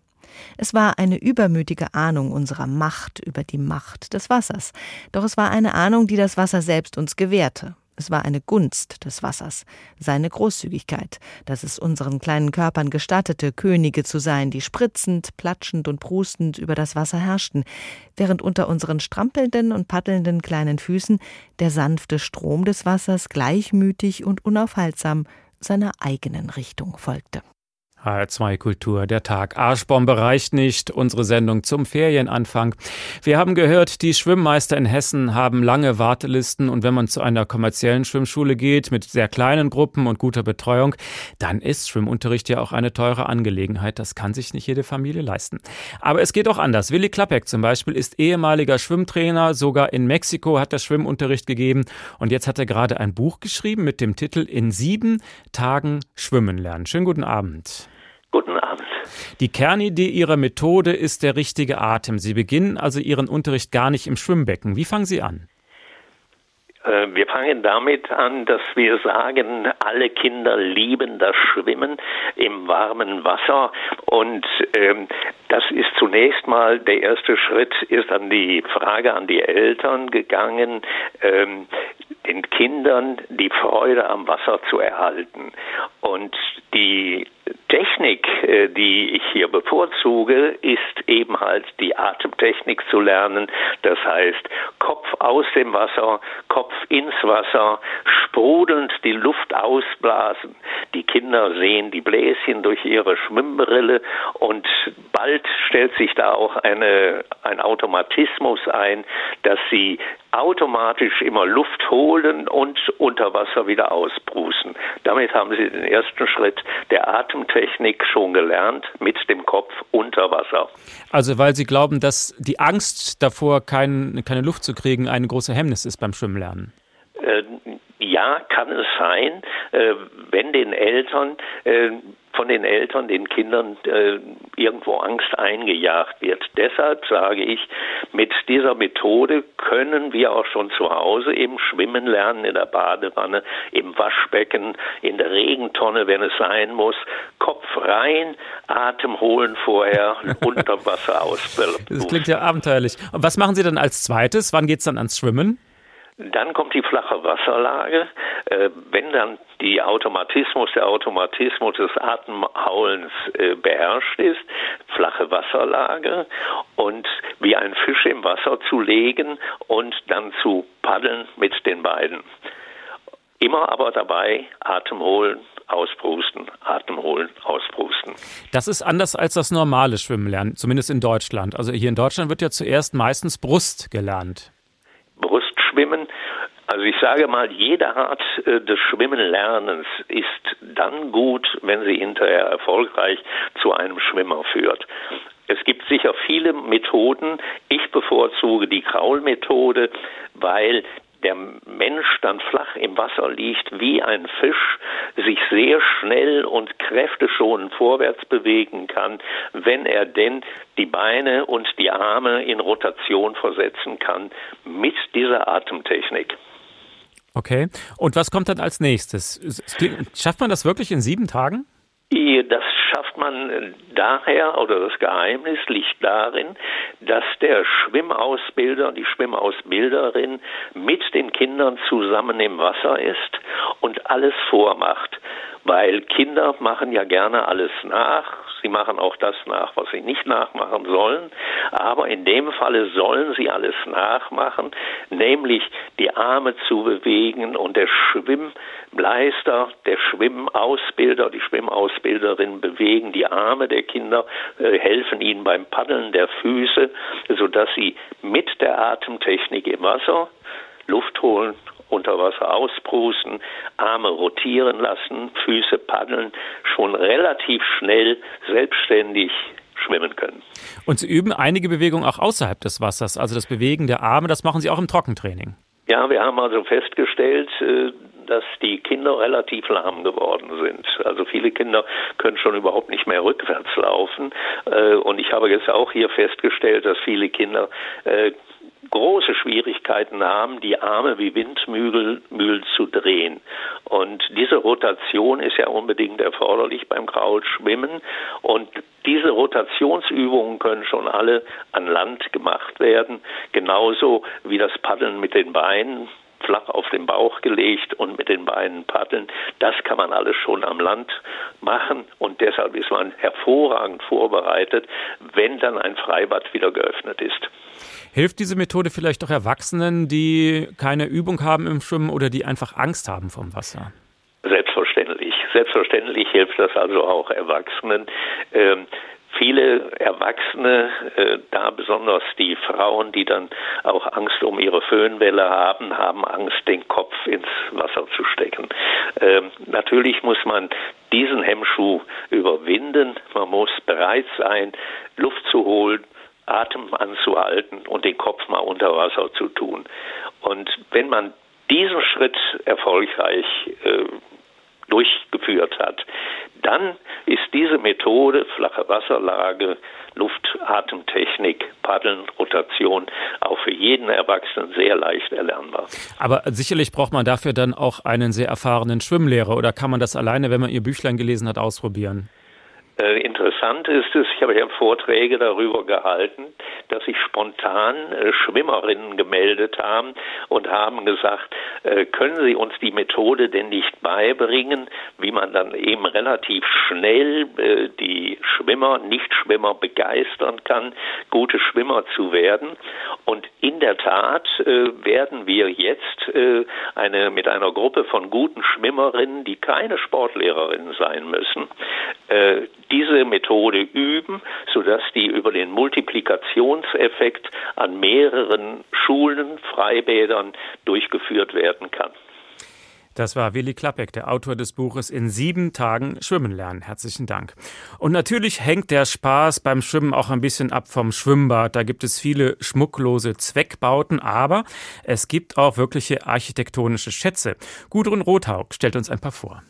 Es war eine übermütige Ahnung unserer Macht über die Macht des Wassers, doch es war eine Ahnung, die das Wasser selbst uns gewährte. Es war eine Gunst des Wassers, seine Großzügigkeit, dass es unseren kleinen Körpern gestattete, Könige zu sein, die spritzend, platschend und prustend über das Wasser herrschten, während unter unseren strampelnden und paddelnden kleinen Füßen der sanfte Strom des Wassers gleichmütig und unaufhaltsam seiner eigenen Richtung folgte. HR2 Kultur, der Tag Arschbombe reicht nicht, unsere Sendung zum Ferienanfang. Wir haben gehört, die Schwimmmeister in Hessen haben lange Wartelisten und wenn man zu einer kommerziellen Schwimmschule geht mit sehr kleinen Gruppen und guter Betreuung, dann ist Schwimmunterricht ja auch eine teure Angelegenheit. Das kann sich nicht jede Familie leisten. Aber es geht auch anders. Willi Klappek zum Beispiel ist ehemaliger Schwimmtrainer, sogar in Mexiko hat er Schwimmunterricht gegeben und jetzt hat er gerade ein Buch geschrieben mit dem Titel In sieben Tagen Schwimmen lernen. Schönen guten Abend. Guten Abend. Die Kernidee Ihrer Methode ist der richtige Atem. Sie beginnen also Ihren Unterricht gar nicht im Schwimmbecken. Wie fangen Sie an? Äh, wir fangen damit an, dass wir sagen, alle Kinder lieben das Schwimmen im warmen Wasser und ähm, das ist zunächst mal der erste Schritt, ist an die Frage an die Eltern gegangen, ähm, den Kindern die Freude am Wasser zu erhalten. Und die Technik, äh, die ich hier bevorzuge, ist eben halt die Atemtechnik zu lernen. Das heißt, Kopf aus dem Wasser, Kopf ins Wasser, sprudelnd die Luft ausblasen. Die Kinder sehen die Bläschen durch ihre Schwimmbrille und bald stellt sich da auch eine, ein Automatismus ein, dass sie automatisch immer Luft holen und unter Wasser wieder ausbrusen. Damit haben Sie den ersten Schritt der Atemtechnik schon gelernt mit dem Kopf unter Wasser. Also weil Sie glauben, dass die Angst davor, kein, keine Luft zu kriegen, ein großer Hemmnis ist beim Schwimmlernen? Äh, ja, kann es sein, äh, wenn den Eltern äh, von den Eltern, den Kindern äh, irgendwo Angst eingejagt wird. Deshalb sage ich, mit dieser Methode können wir auch schon zu Hause eben schwimmen lernen in der Badewanne, im Waschbecken, in der Regentonne, wenn es sein muss. Kopf rein, Atem holen vorher, <laughs> unter Wasser ausbilden. Das klingt ja abenteuerlich. Und was machen Sie dann als zweites? Wann geht es dann ans Schwimmen? Dann kommt die flache Wasserlage. Äh, wenn dann die Automatismus, der Automatismus des Atemhaulens äh, beherrscht ist, flache Wasserlage und wie ein Fisch im Wasser zu legen und dann zu paddeln mit den beiden. Immer aber dabei Atem holen, ausprusten, Atem holen, ausprusten. Das ist anders als das normale Schwimmen zumindest in Deutschland. Also hier in Deutschland wird ja zuerst meistens Brust gelernt. Schwimmen. Also ich sage mal, jede Art äh, des Schwimmenlernens ist dann gut, wenn sie hinterher erfolgreich zu einem Schwimmer führt. Es gibt sicher viele Methoden. Ich bevorzuge die Kraulmethode, weil der Mensch dann flach im Wasser liegt wie ein Fisch, sich sehr schnell und kräfteschonend vorwärts bewegen kann, wenn er denn die Beine und die Arme in Rotation versetzen kann mit dieser Atemtechnik. Okay. Und was kommt dann als nächstes? Schafft man das wirklich in sieben Tagen? Das schafft man daher, oder das Geheimnis liegt darin, dass der Schwimmausbilder, die Schwimmausbilderin mit den Kindern zusammen im Wasser ist und alles vormacht. Weil Kinder machen ja gerne alles nach, Sie machen auch das nach, was sie nicht nachmachen sollen. Aber in dem Falle sollen sie alles nachmachen, nämlich die Arme zu bewegen und der Schwimmleister, der Schwimmausbilder, die Schwimmausbilderin bewegen die Arme der Kinder, äh, helfen ihnen beim Paddeln der Füße, sodass sie mit der Atemtechnik im Wasser Luft holen unter Wasser ausprusten, Arme rotieren lassen, Füße paddeln, schon relativ schnell selbstständig schwimmen können. Und Sie üben einige Bewegungen auch außerhalb des Wassers, also das Bewegen der Arme, das machen Sie auch im Trockentraining. Ja, wir haben also festgestellt, äh, dass die Kinder relativ lahm geworden sind. Also viele Kinder können schon überhaupt nicht mehr rückwärts laufen. Äh, und ich habe jetzt auch hier festgestellt, dass viele Kinder äh, große Schwierigkeiten haben, die Arme wie Windmühlen zu drehen. Und diese Rotation ist ja unbedingt erforderlich beim Kraulschwimmen. Und diese Rotationsübungen können schon alle an Land gemacht werden, genauso wie das Paddeln mit den Beinen flach auf den Bauch gelegt und mit den Beinen paddeln. Das kann man alles schon am Land machen und deshalb ist man hervorragend vorbereitet, wenn dann ein Freibad wieder geöffnet ist. Hilft diese Methode vielleicht auch Erwachsenen, die keine Übung haben im Schwimmen oder die einfach Angst haben vom Wasser? Selbstverständlich. Selbstverständlich hilft das also auch Erwachsenen. Ähm, viele Erwachsene, äh, da besonders die Frauen, die dann auch Angst um ihre Föhnwelle haben, haben Angst, den Kopf ins Wasser zu stecken. Ähm, natürlich muss man diesen Hemmschuh überwinden. Man muss bereit sein, Luft zu holen, Atem anzuhalten und den Kopf mal unter Wasser zu tun. Und wenn man diesen Schritt erfolgreich äh, durchgeführt hat, dann ist diese Methode flache Wasserlage, Luftatemtechnik, Paddeln, Rotation auch für jeden Erwachsenen sehr leicht erlernbar. Aber sicherlich braucht man dafür dann auch einen sehr erfahrenen Schwimmlehrer oder kann man das alleine, wenn man Ihr Büchlein gelesen hat, ausprobieren? Äh, interessant ist es, ich habe ja Vorträge darüber gehalten, dass sich spontan äh, Schwimmerinnen gemeldet haben und haben gesagt, äh, können Sie uns die Methode denn nicht beibringen, wie man dann eben relativ schnell die Schwimmer, Nichtschwimmer begeistern kann, gute Schwimmer zu werden. Und in der Tat werden wir jetzt eine, mit einer Gruppe von guten Schwimmerinnen, die keine Sportlehrerinnen sein müssen, diese Methode üben, sodass die über den Multiplikationseffekt an mehreren Schulen, Freibädern durchgeführt werden kann. Das war Willi Klappeck, der Autor des Buches In sieben Tagen Schwimmen lernen. Herzlichen Dank. Und natürlich hängt der Spaß beim Schwimmen auch ein bisschen ab vom Schwimmbad. Da gibt es viele schmucklose Zweckbauten, aber es gibt auch wirkliche architektonische Schätze. Gudrun Rothaug stellt uns ein paar vor.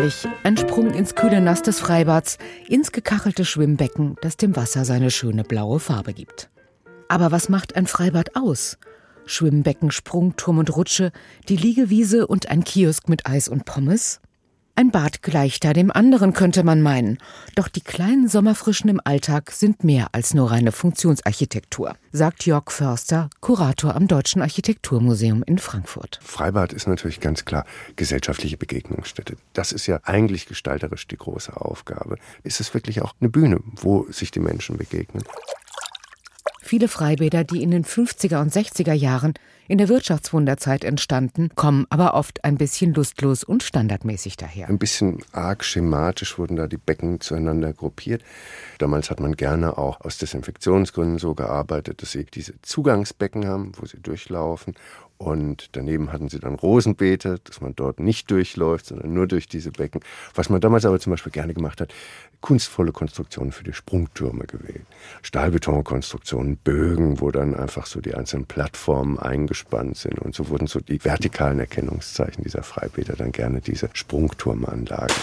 Herrlich, ein Sprung ins kühle Nass des Freibads, ins gekachelte Schwimmbecken, das dem Wasser seine schöne blaue Farbe gibt. Aber was macht ein Freibad aus? Schwimmbecken, Sprungturm und Rutsche, die Liegewiese und ein Kiosk mit Eis und Pommes? Ein Bad gleicht da dem anderen, könnte man meinen. Doch die kleinen Sommerfrischen im Alltag sind mehr als nur reine Funktionsarchitektur, sagt Jörg Förster, Kurator am Deutschen Architekturmuseum in Frankfurt. Freibad ist natürlich ganz klar gesellschaftliche Begegnungsstätte. Das ist ja eigentlich gestalterisch die große Aufgabe. Ist es wirklich auch eine Bühne, wo sich die Menschen begegnen? Viele Freibäder, die in den 50er und 60er Jahren in der Wirtschaftswunderzeit entstanden, kommen aber oft ein bisschen lustlos und standardmäßig daher. Ein bisschen arg schematisch wurden da die Becken zueinander gruppiert. Damals hat man gerne auch aus Desinfektionsgründen so gearbeitet, dass sie diese Zugangsbecken haben, wo sie durchlaufen und daneben hatten sie dann Rosenbeete, dass man dort nicht durchläuft, sondern nur durch diese Becken. Was man damals aber zum Beispiel gerne gemacht hat, kunstvolle Konstruktionen für die Sprungtürme gewählt. Stahlbetonkonstruktionen, Bögen, wo dann einfach so die einzelnen Plattformen eingespannt sind. Und so wurden so die vertikalen Erkennungszeichen dieser Freibäder dann gerne diese Sprungturmanlagen.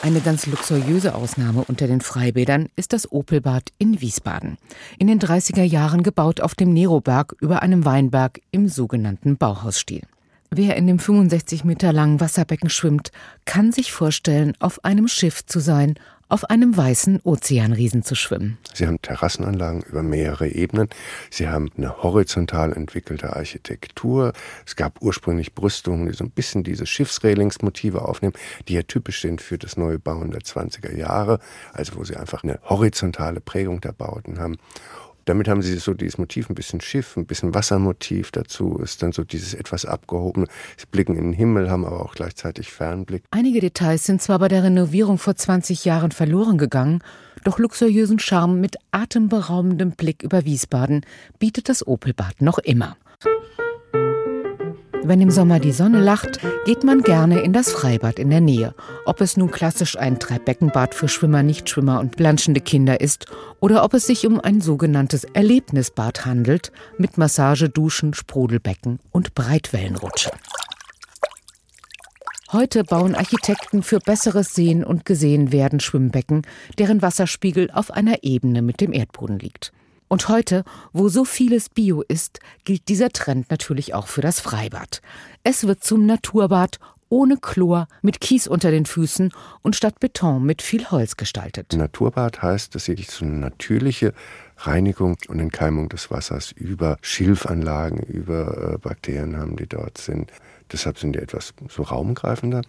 Eine ganz luxuriöse Ausnahme unter den Freibädern ist das Opelbad in Wiesbaden. In den 30er Jahren gebaut auf dem Neroberg über einem Weinberg im sogenannten Bauhausstil. Wer in dem 65 Meter langen Wasserbecken schwimmt, kann sich vorstellen, auf einem Schiff zu sein, auf einem weißen Ozeanriesen zu schwimmen. Sie haben Terrassenanlagen über mehrere Ebenen. Sie haben eine horizontal entwickelte Architektur. Es gab ursprünglich Brüstungen, die so ein bisschen diese Schiffsrelingsmotive aufnehmen, die ja typisch sind für das neue Bauen der 20er Jahre, also wo sie einfach eine horizontale Prägung der Bauten haben. Damit haben sie so dieses Motiv, ein bisschen Schiff, ein bisschen Wassermotiv dazu, ist dann so dieses etwas abgehobene. Sie blicken in den Himmel, haben aber auch gleichzeitig Fernblick. Einige Details sind zwar bei der Renovierung vor 20 Jahren verloren gegangen, doch luxuriösen Charme mit atemberaubendem Blick über Wiesbaden bietet das Opelbad noch immer. Wenn im Sommer die Sonne lacht, geht man gerne in das Freibad in der Nähe. Ob es nun klassisch ein Dreibeckenbad für Schwimmer, Nichtschwimmer und planschende Kinder ist oder ob es sich um ein sogenanntes Erlebnisbad handelt mit Massage, Duschen, Sprudelbecken und Breitwellenrutsche. Heute bauen Architekten für besseres Sehen und Gesehenwerden Schwimmbecken, deren Wasserspiegel auf einer Ebene mit dem Erdboden liegt. Und heute, wo so vieles Bio ist, gilt dieser Trend natürlich auch für das Freibad. Es wird zum Naturbad ohne Chlor, mit Kies unter den Füßen und statt Beton mit viel Holz gestaltet. Naturbad heißt, dass sie so eine natürliche Reinigung und Entkeimung des Wassers über Schilfanlagen, über äh, Bakterien haben, die dort sind. Deshalb sind die etwas so raumgreifender.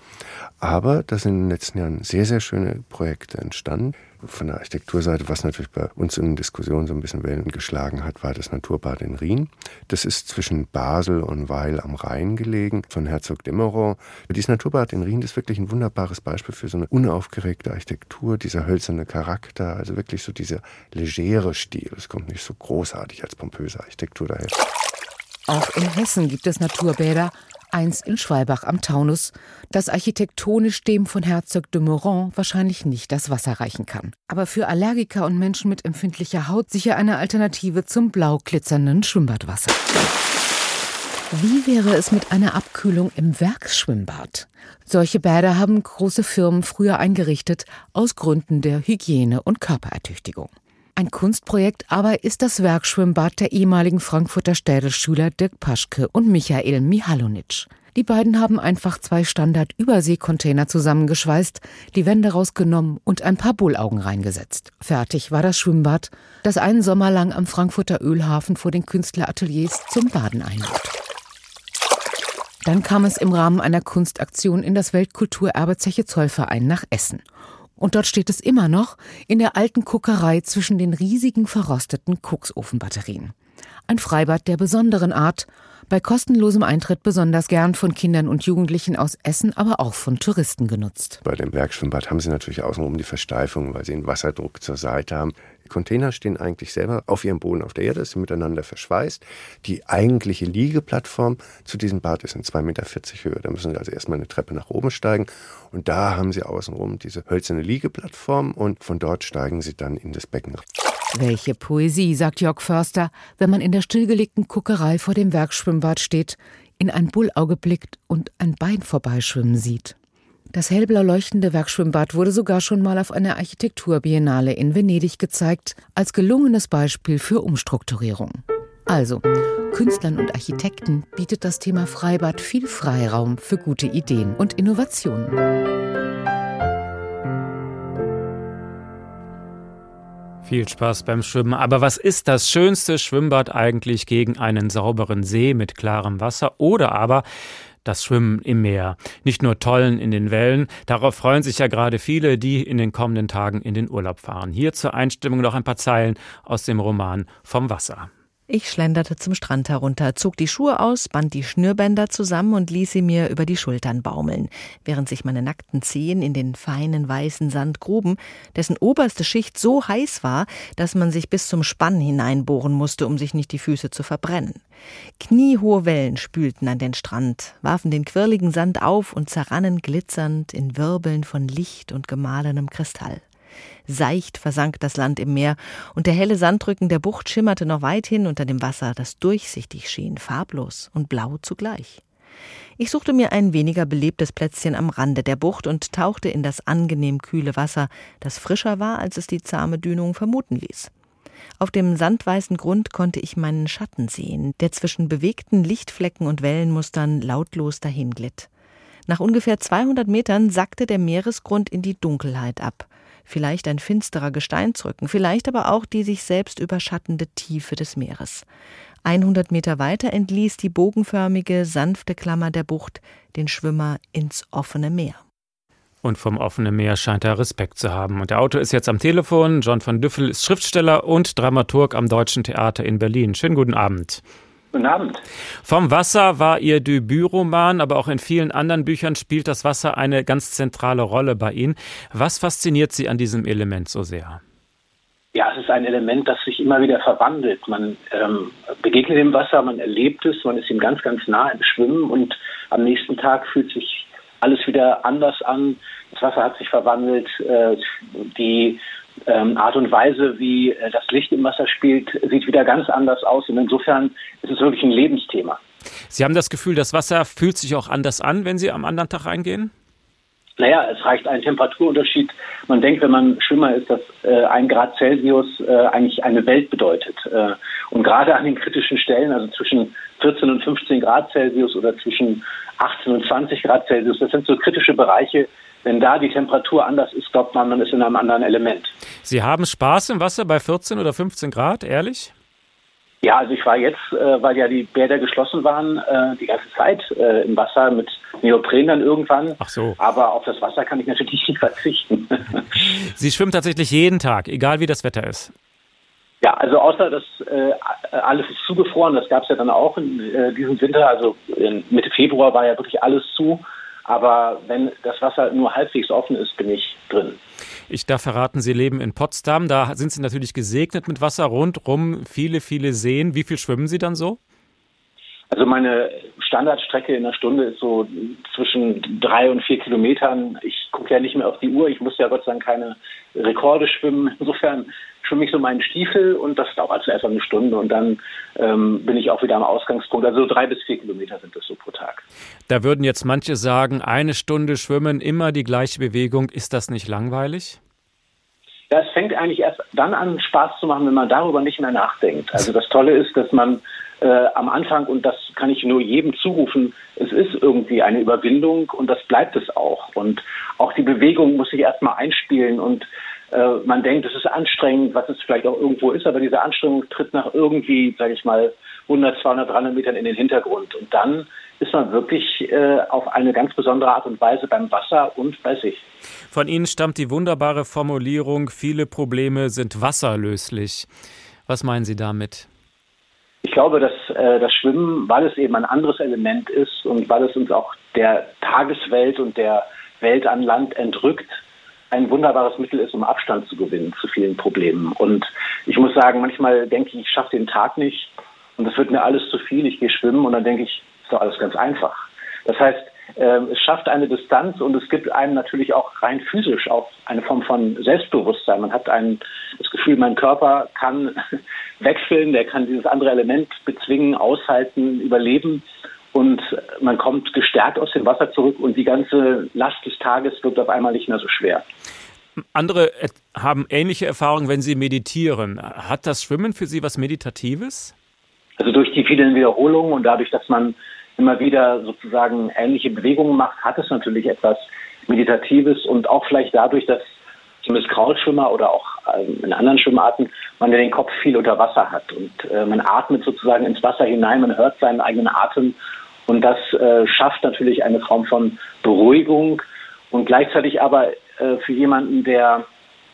Aber da sind in den letzten Jahren sehr, sehr schöne Projekte entstanden. Von der Architekturseite, was natürlich bei uns in Diskussionen so ein bisschen Wellen geschlagen hat, war das Naturbad in Rien. Das ist zwischen Basel und Weil am Rhein gelegen, von Herzog Demeron. Dieses Naturbad in Rien ist wirklich ein wunderbares Beispiel für so eine unaufgeregte Architektur, dieser hölzerne Charakter, also wirklich so dieser legere Stil. Es kommt nicht so großartig als pompöse Architektur daher. Auch in Hessen gibt es Naturbäder, eins in Schwalbach am Taunus, das architektonisch dem von Herzog de Meuron wahrscheinlich nicht das Wasser reichen kann. Aber für Allergiker und Menschen mit empfindlicher Haut sicher eine Alternative zum blau glitzernden Schwimmbadwasser. Wie wäre es mit einer Abkühlung im Werksschwimmbad? Solche Bäder haben große Firmen früher eingerichtet, aus Gründen der Hygiene und Körperertüchtigung. Ein Kunstprojekt aber ist das Werkschwimmbad der ehemaligen Frankfurter Städelschüler Dirk Paschke und Michael Mihalonic. Die beiden haben einfach zwei Standard-Überseekontainer zusammengeschweißt, die Wände rausgenommen und ein paar Bullaugen reingesetzt. Fertig war das Schwimmbad, das einen Sommer lang am Frankfurter Ölhafen vor den Künstlerateliers zum Baden einlud. Dann kam es im Rahmen einer Kunstaktion in das Weltkulturerbe Zeche Zollverein nach Essen. Und dort steht es immer noch in der alten Kuckerei zwischen den riesigen verrosteten Koksofenbatterien. Ein Freibad der besonderen Art, bei kostenlosem Eintritt besonders gern von Kindern und Jugendlichen aus Essen, aber auch von Touristen genutzt. Bei dem Werkschwimmbad haben sie natürlich außenrum die Versteifung, weil sie einen Wasserdruck zur Seite haben. Die Container stehen eigentlich selber auf ihrem Boden auf der Erde, sind miteinander verschweißt. Die eigentliche Liegeplattform zu diesem Bad ist in 2,40 Meter Höhe. Da müssen sie also erstmal eine Treppe nach oben steigen. Und da haben sie außenrum diese hölzerne Liegeplattform und von dort steigen sie dann in das Becken. Welche Poesie, sagt Jörg Förster, wenn man in der stillgelegten Kuckerei vor dem Werkschwimmbad steht, in ein Bullauge blickt und ein Bein vorbeischwimmen sieht. Das hellblau leuchtende Werkschwimmbad wurde sogar schon mal auf einer Architekturbiennale in Venedig gezeigt, als gelungenes Beispiel für Umstrukturierung. Also, Künstlern und Architekten bietet das Thema Freibad viel Freiraum für gute Ideen und Innovationen. Viel Spaß beim Schwimmen. Aber was ist das schönste Schwimmbad eigentlich gegen einen sauberen See mit klarem Wasser oder aber das Schwimmen im Meer. Nicht nur Tollen in den Wellen, darauf freuen sich ja gerade viele, die in den kommenden Tagen in den Urlaub fahren. Hier zur Einstimmung noch ein paar Zeilen aus dem Roman Vom Wasser. Ich schlenderte zum Strand herunter, zog die Schuhe aus, band die Schnürbänder zusammen und ließ sie mir über die Schultern baumeln, während sich meine nackten Zehen in den feinen weißen Sand gruben, dessen oberste Schicht so heiß war, dass man sich bis zum Spann hineinbohren musste, um sich nicht die Füße zu verbrennen. Kniehohe Wellen spülten an den Strand, warfen den quirligen Sand auf und zerrannen glitzernd in Wirbeln von Licht und gemahlenem Kristall. Seicht versank das Land im Meer, und der helle Sandrücken der Bucht schimmerte noch weithin unter dem Wasser, das durchsichtig schien, farblos und blau zugleich. Ich suchte mir ein weniger belebtes Plätzchen am Rande der Bucht und tauchte in das angenehm kühle Wasser, das frischer war, als es die zahme Dünung vermuten ließ. Auf dem sandweißen Grund konnte ich meinen Schatten sehen, der zwischen bewegten Lichtflecken und Wellenmustern lautlos dahinglitt. Nach ungefähr 200 Metern sackte der Meeresgrund in die Dunkelheit ab. Vielleicht ein finsterer Gesteinsrücken, vielleicht aber auch die sich selbst überschattende Tiefe des Meeres. 100 Meter weiter entließ die bogenförmige, sanfte Klammer der Bucht den Schwimmer ins offene Meer. Und vom offenen Meer scheint er Respekt zu haben. Und der Autor ist jetzt am Telefon. John von Düffel ist Schriftsteller und Dramaturg am Deutschen Theater in Berlin. Schönen guten Abend. Guten Abend. Vom Wasser war Ihr Debütroman, aber auch in vielen anderen Büchern spielt das Wasser eine ganz zentrale Rolle bei Ihnen. Was fasziniert Sie an diesem Element so sehr? Ja, es ist ein Element, das sich immer wieder verwandelt. Man ähm, begegnet dem Wasser, man erlebt es, man ist ihm ganz, ganz nah im Schwimmen und am nächsten Tag fühlt sich alles wieder anders an. Das Wasser hat sich verwandelt. Äh, die ähm, Art und Weise, wie äh, das Licht im Wasser spielt, sieht wieder ganz anders aus. Und insofern ist es wirklich ein Lebensthema. Sie haben das Gefühl, das Wasser fühlt sich auch anders an, wenn Sie am anderen Tag reingehen? Naja, es reicht ein Temperaturunterschied. Man denkt, wenn man Schwimmer ist, dass äh, ein Grad Celsius äh, eigentlich eine Welt bedeutet. Äh, und gerade an den kritischen Stellen, also zwischen 14 und 15 Grad Celsius oder zwischen 18 und 20 Grad Celsius, das sind so kritische Bereiche. Wenn da die Temperatur anders ist, glaubt man, man ist in einem anderen Element. Sie haben Spaß im Wasser bei 14 oder 15 Grad, ehrlich? Ja, also ich war jetzt, äh, weil ja die Bäder geschlossen waren, äh, die ganze Zeit äh, im Wasser mit Neopren dann irgendwann. Ach so. Aber auf das Wasser kann ich natürlich nicht verzichten. <laughs> Sie schwimmen tatsächlich jeden Tag, egal wie das Wetter ist. Ja, also außer dass äh, alles ist zugefroren, das gab es ja dann auch in äh, diesem Winter. Also Mitte Februar war ja wirklich alles zu. Aber wenn das Wasser nur halbwegs offen ist, bin ich drin. Ich darf verraten, Sie leben in Potsdam. Da sind Sie natürlich gesegnet mit Wasser rundrum, viele, viele Seen. Wie viel schwimmen Sie dann so? Also meine Standardstrecke in der Stunde ist so zwischen drei und vier Kilometern. Ich gucke ja nicht mehr auf die Uhr. Ich muss ja Gott sei Dank keine Rekorde schwimmen. Insofern schwimme ich so meinen Stiefel und das dauert zuerst eine Stunde und dann ähm, bin ich auch wieder am Ausgangspunkt. Also drei bis vier Kilometer sind das so pro Tag. Da würden jetzt manche sagen, eine Stunde schwimmen, immer die gleiche Bewegung. Ist das nicht langweilig? Ja, es fängt eigentlich erst dann an, Spaß zu machen, wenn man darüber nicht mehr nachdenkt. Also das Tolle ist, dass man äh, am Anfang, und das kann ich nur jedem zurufen, es ist irgendwie eine Überwindung und das bleibt es auch. Und auch die Bewegung muss sich erstmal einspielen und äh, man denkt, es ist anstrengend, was es vielleicht auch irgendwo ist, aber diese Anstrengung tritt nach irgendwie, sage ich mal, 100, 200, 300 Metern in den Hintergrund. Und dann ist man wirklich äh, auf eine ganz besondere Art und Weise beim Wasser und bei sich. Von Ihnen stammt die wunderbare Formulierung, viele Probleme sind wasserlöslich. Was meinen Sie damit? Ich glaube, dass äh, das Schwimmen, weil es eben ein anderes Element ist und weil es uns auch der Tageswelt und der Welt an Land entrückt, ein wunderbares Mittel ist, um Abstand zu gewinnen zu vielen Problemen. Und ich muss sagen, manchmal denke ich, ich schaffe den Tag nicht und es wird mir alles zu viel, ich gehe schwimmen und dann denke ich, ist doch alles ganz einfach. Das heißt, äh, es schafft eine Distanz und es gibt einem natürlich auch rein physisch auch eine Form von Selbstbewusstsein. Man hat ein, das Gefühl, mein Körper kann <laughs> wechseln, der kann dieses andere Element bezwingen, aushalten, überleben und man kommt gestärkt aus dem Wasser zurück und die ganze Last des Tages wird auf einmal nicht mehr so schwer. Andere haben ähnliche Erfahrungen, wenn sie meditieren. Hat das Schwimmen für Sie was Meditatives? Also durch die vielen Wiederholungen und dadurch, dass man immer wieder sozusagen ähnliche Bewegungen macht, hat es natürlich etwas Meditatives und auch vielleicht dadurch, dass zumindest Kraulschwimmer oder auch ähm, in anderen Schwimmarten man ja den Kopf viel unter Wasser hat und äh, man atmet sozusagen ins Wasser hinein, man hört seinen eigenen Atem und das äh, schafft natürlich eine Form von Beruhigung und gleichzeitig aber äh, für jemanden, der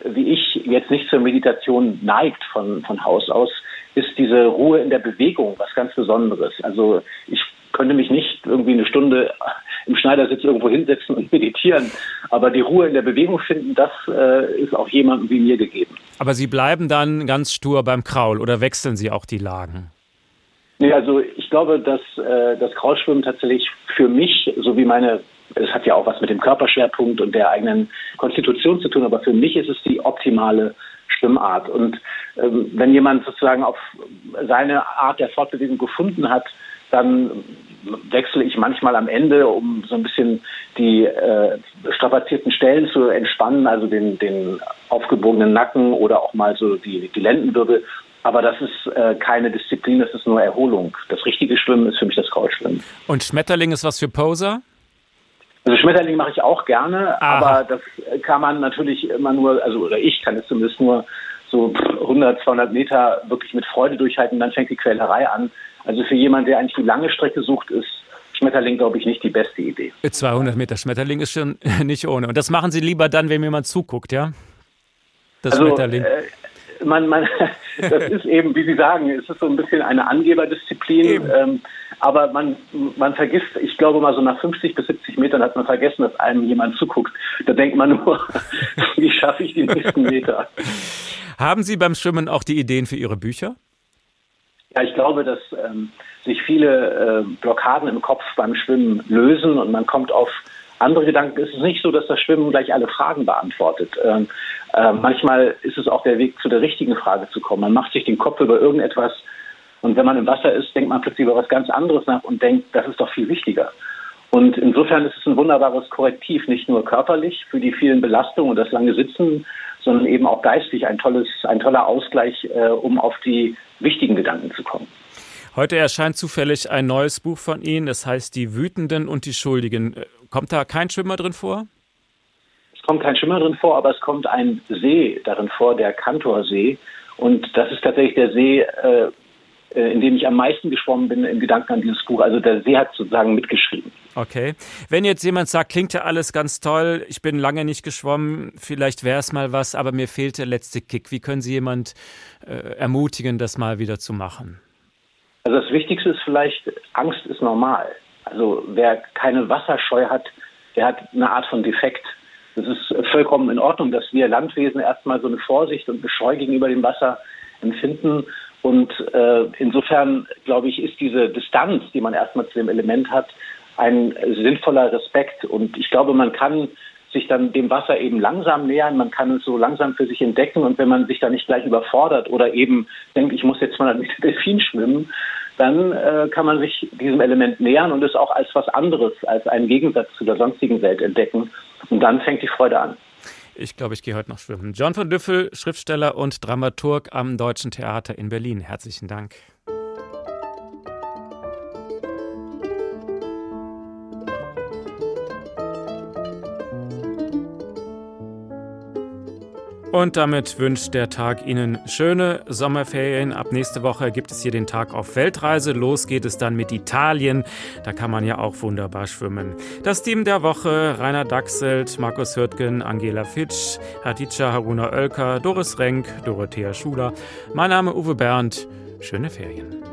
wie ich jetzt nicht zur Meditation neigt von, von Haus aus, ist diese Ruhe in der Bewegung was ganz Besonderes. Also ich könnte mich nicht irgendwie eine Stunde im Schneidersitz irgendwo hinsetzen und <laughs> meditieren. Aber die Ruhe in der Bewegung finden, das äh, ist auch jemandem wie mir gegeben. Aber Sie bleiben dann ganz stur beim Kraul oder wechseln Sie auch die Lagen? Nee, also ich glaube, dass äh, das Kraulschwimmen tatsächlich für mich, so wie meine, es hat ja auch was mit dem Körperschwerpunkt und der eigenen Konstitution zu tun, aber für mich ist es die optimale Schwimmart. Und ähm, wenn jemand sozusagen auf seine Art der Fortbewegung gefunden hat, dann wechsle ich manchmal am Ende, um so ein bisschen die äh, strapazierten Stellen zu entspannen, also den, den aufgebogenen Nacken oder auch mal so die, die Lendenwirbel. Aber das ist äh, keine Disziplin, das ist nur Erholung. Das richtige Schwimmen ist für mich das Kraulschwimmen. Und Schmetterling ist was für Poser? Also Schmetterling mache ich auch gerne, Aha. aber das kann man natürlich immer nur, also oder ich kann es zumindest nur so 100, 200 Meter wirklich mit Freude durchhalten, dann fängt die Quälerei an. Also für jemanden, der eigentlich die lange Strecke sucht, ist Schmetterling, glaube ich, nicht die beste Idee. 200 Meter Schmetterling ist schon <laughs> nicht ohne. Und das machen Sie lieber dann, wenn jemand zuguckt, ja? Das also, Schmetterling. Äh, man, man, <laughs> das ist eben, wie Sie sagen, es ist so ein bisschen eine Angeberdisziplin. Ähm, aber man, man vergisst, ich glaube mal so nach 50 bis 70 Metern hat man vergessen, dass einem jemand zuguckt. Da denkt man nur, <laughs> wie schaffe ich die nächsten Meter? Haben Sie beim Schwimmen auch die Ideen für Ihre Bücher? Ja, ich glaube, dass ähm, sich viele äh, Blockaden im Kopf beim Schwimmen lösen und man kommt auf andere Gedanken. Es ist nicht so, dass das Schwimmen gleich alle Fragen beantwortet. Ähm, äh, manchmal ist es auch der Weg zu der richtigen Frage zu kommen. Man macht sich den Kopf über irgendetwas und wenn man im Wasser ist, denkt man plötzlich über was ganz anderes nach und denkt, das ist doch viel wichtiger. Und insofern ist es ein wunderbares Korrektiv, nicht nur körperlich für die vielen Belastungen und das lange Sitzen, sondern eben auch geistig ein tolles, ein toller Ausgleich, äh, um auf die wichtigen Gedanken zu kommen. Heute erscheint zufällig ein neues Buch von Ihnen, das heißt Die Wütenden und die Schuldigen. Kommt da kein Schwimmer drin vor? Es kommt kein Schwimmer drin vor, aber es kommt ein See darin vor, der Kantorsee. Und das ist tatsächlich der See, äh, äh, in dem ich am meisten geschwommen bin im Gedanken an dieses Buch. Also der See hat sozusagen mitgeschrieben. Okay. Wenn jetzt jemand sagt, klingt ja alles ganz toll, ich bin lange nicht geschwommen, vielleicht wäre es mal was, aber mir fehlt der letzte Kick. Wie können Sie jemand äh, ermutigen, das mal wieder zu machen? Also das Wichtigste ist vielleicht, Angst ist normal. Also wer keine Wasserscheu hat, der hat eine Art von Defekt. Es ist vollkommen in Ordnung, dass wir Landwesen erstmal so eine Vorsicht und eine Scheu gegenüber dem Wasser empfinden und äh, insofern, glaube ich, ist diese Distanz, die man erstmal zu dem Element hat, ein sinnvoller Respekt. Und ich glaube, man kann sich dann dem Wasser eben langsam nähern, man kann es so langsam für sich entdecken und wenn man sich da nicht gleich überfordert oder eben denkt, ich muss jetzt mal mit Delfin schwimmen, dann äh, kann man sich diesem Element nähern und es auch als was anderes, als einen Gegensatz zu der sonstigen Welt entdecken. Und dann fängt die Freude an. Ich glaube, ich gehe heute noch schwimmen. John von Düffel, Schriftsteller und Dramaturg am Deutschen Theater in Berlin. Herzlichen Dank. Und damit wünscht der Tag Ihnen schöne Sommerferien. Ab nächste Woche gibt es hier den Tag auf Weltreise. Los geht es dann mit Italien. Da kann man ja auch wunderbar schwimmen. Das Team der Woche: Rainer Dachselt, Markus Hürtgen, Angela Fitsch, Hatice Haruna Oelker, Doris Renk, Dorothea Schuler. Mein Name Uwe Bernd. Schöne Ferien.